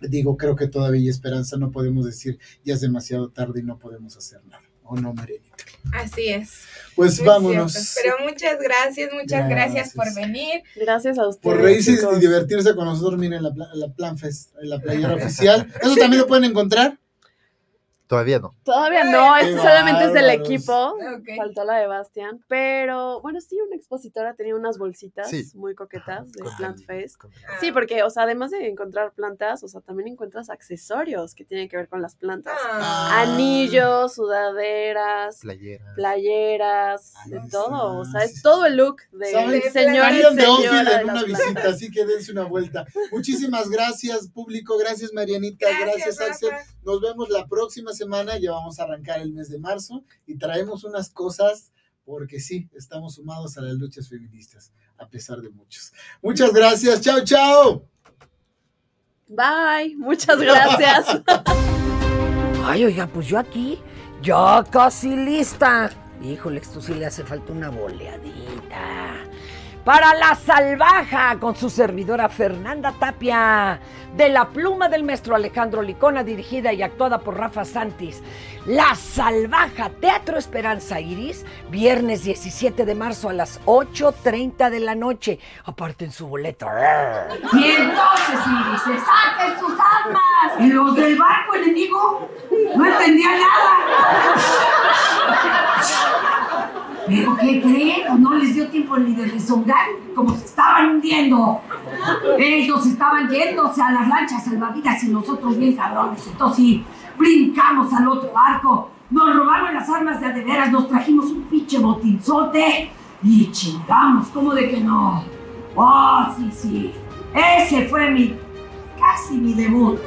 digo, creo que todavía hay esperanza, no podemos decir ya es demasiado tarde y no podemos hacer nada. ¿O no, Marianita? Así es. Pues muy vámonos. cierto. Pero muchas gracias, muchas gracias, por venir. Gracias a ustedes. Por reírse chicos. y divertirse con nosotros, miren la, la Plan Fest, la playera oficial. Eso también lo pueden encontrar. Todavía no. Todavía no, este solamente es del equipo. Faltó la de Bastian. Pero bueno, sí, una expositora tenía unas bolsitas Sí. muy coquetas de Con Plant Fest. con- Sí, porque, o sea, además de encontrar plantas, o sea, también encuentras accesorios que tienen que ver con las plantas. Ah. Anillos, sudaderas, Playera. playeras, Ahí de todo. O sea, es todo el look de ¿Saben? señor y Harían de Ophir señora de en una plantas. visita, así que dense una vuelta. Muchísimas gracias, público. Gracias, Marianita. Gracias, Rafa. Axel. Nos vemos la próxima semana. Ya vamos a arrancar el mes de marzo y traemos unas cosas porque sí, estamos sumados a las luchas feministas, a pesar de muchos. Muchas gracias. Chao, chao. Bye, muchas gracias. Ay, oiga, pues yo aquí, ya casi lista. Híjole, esto sí le hace falta una boleadita. Para la salvaja, con su servidora Fernanda Tapia. De la pluma del maestro Alejandro Licona, dirigida y actuada por Rafa Santis. La salvaja, Teatro Esperanza Iris, viernes 17 de marzo a las 8.30 de la noche. Aparten su boleto. Y entonces, Iris, saquen sus armas. Y los del barco enemigo no entendían nada. ¿Pero qué creen? No les dio tiempo ni de rezongar, como se estaban hundiendo. Ellos estaban yéndose a las lanchas salvavidas y nosotros bien cabrones. Entonces sí, brincamos al otro barco. Nos robaron las armas de a de veras, nos trajimos un pinche botinzote y chingamos, ¿cómo de que no? Oh, sí, sí. Ese fue mi, casi mi debut.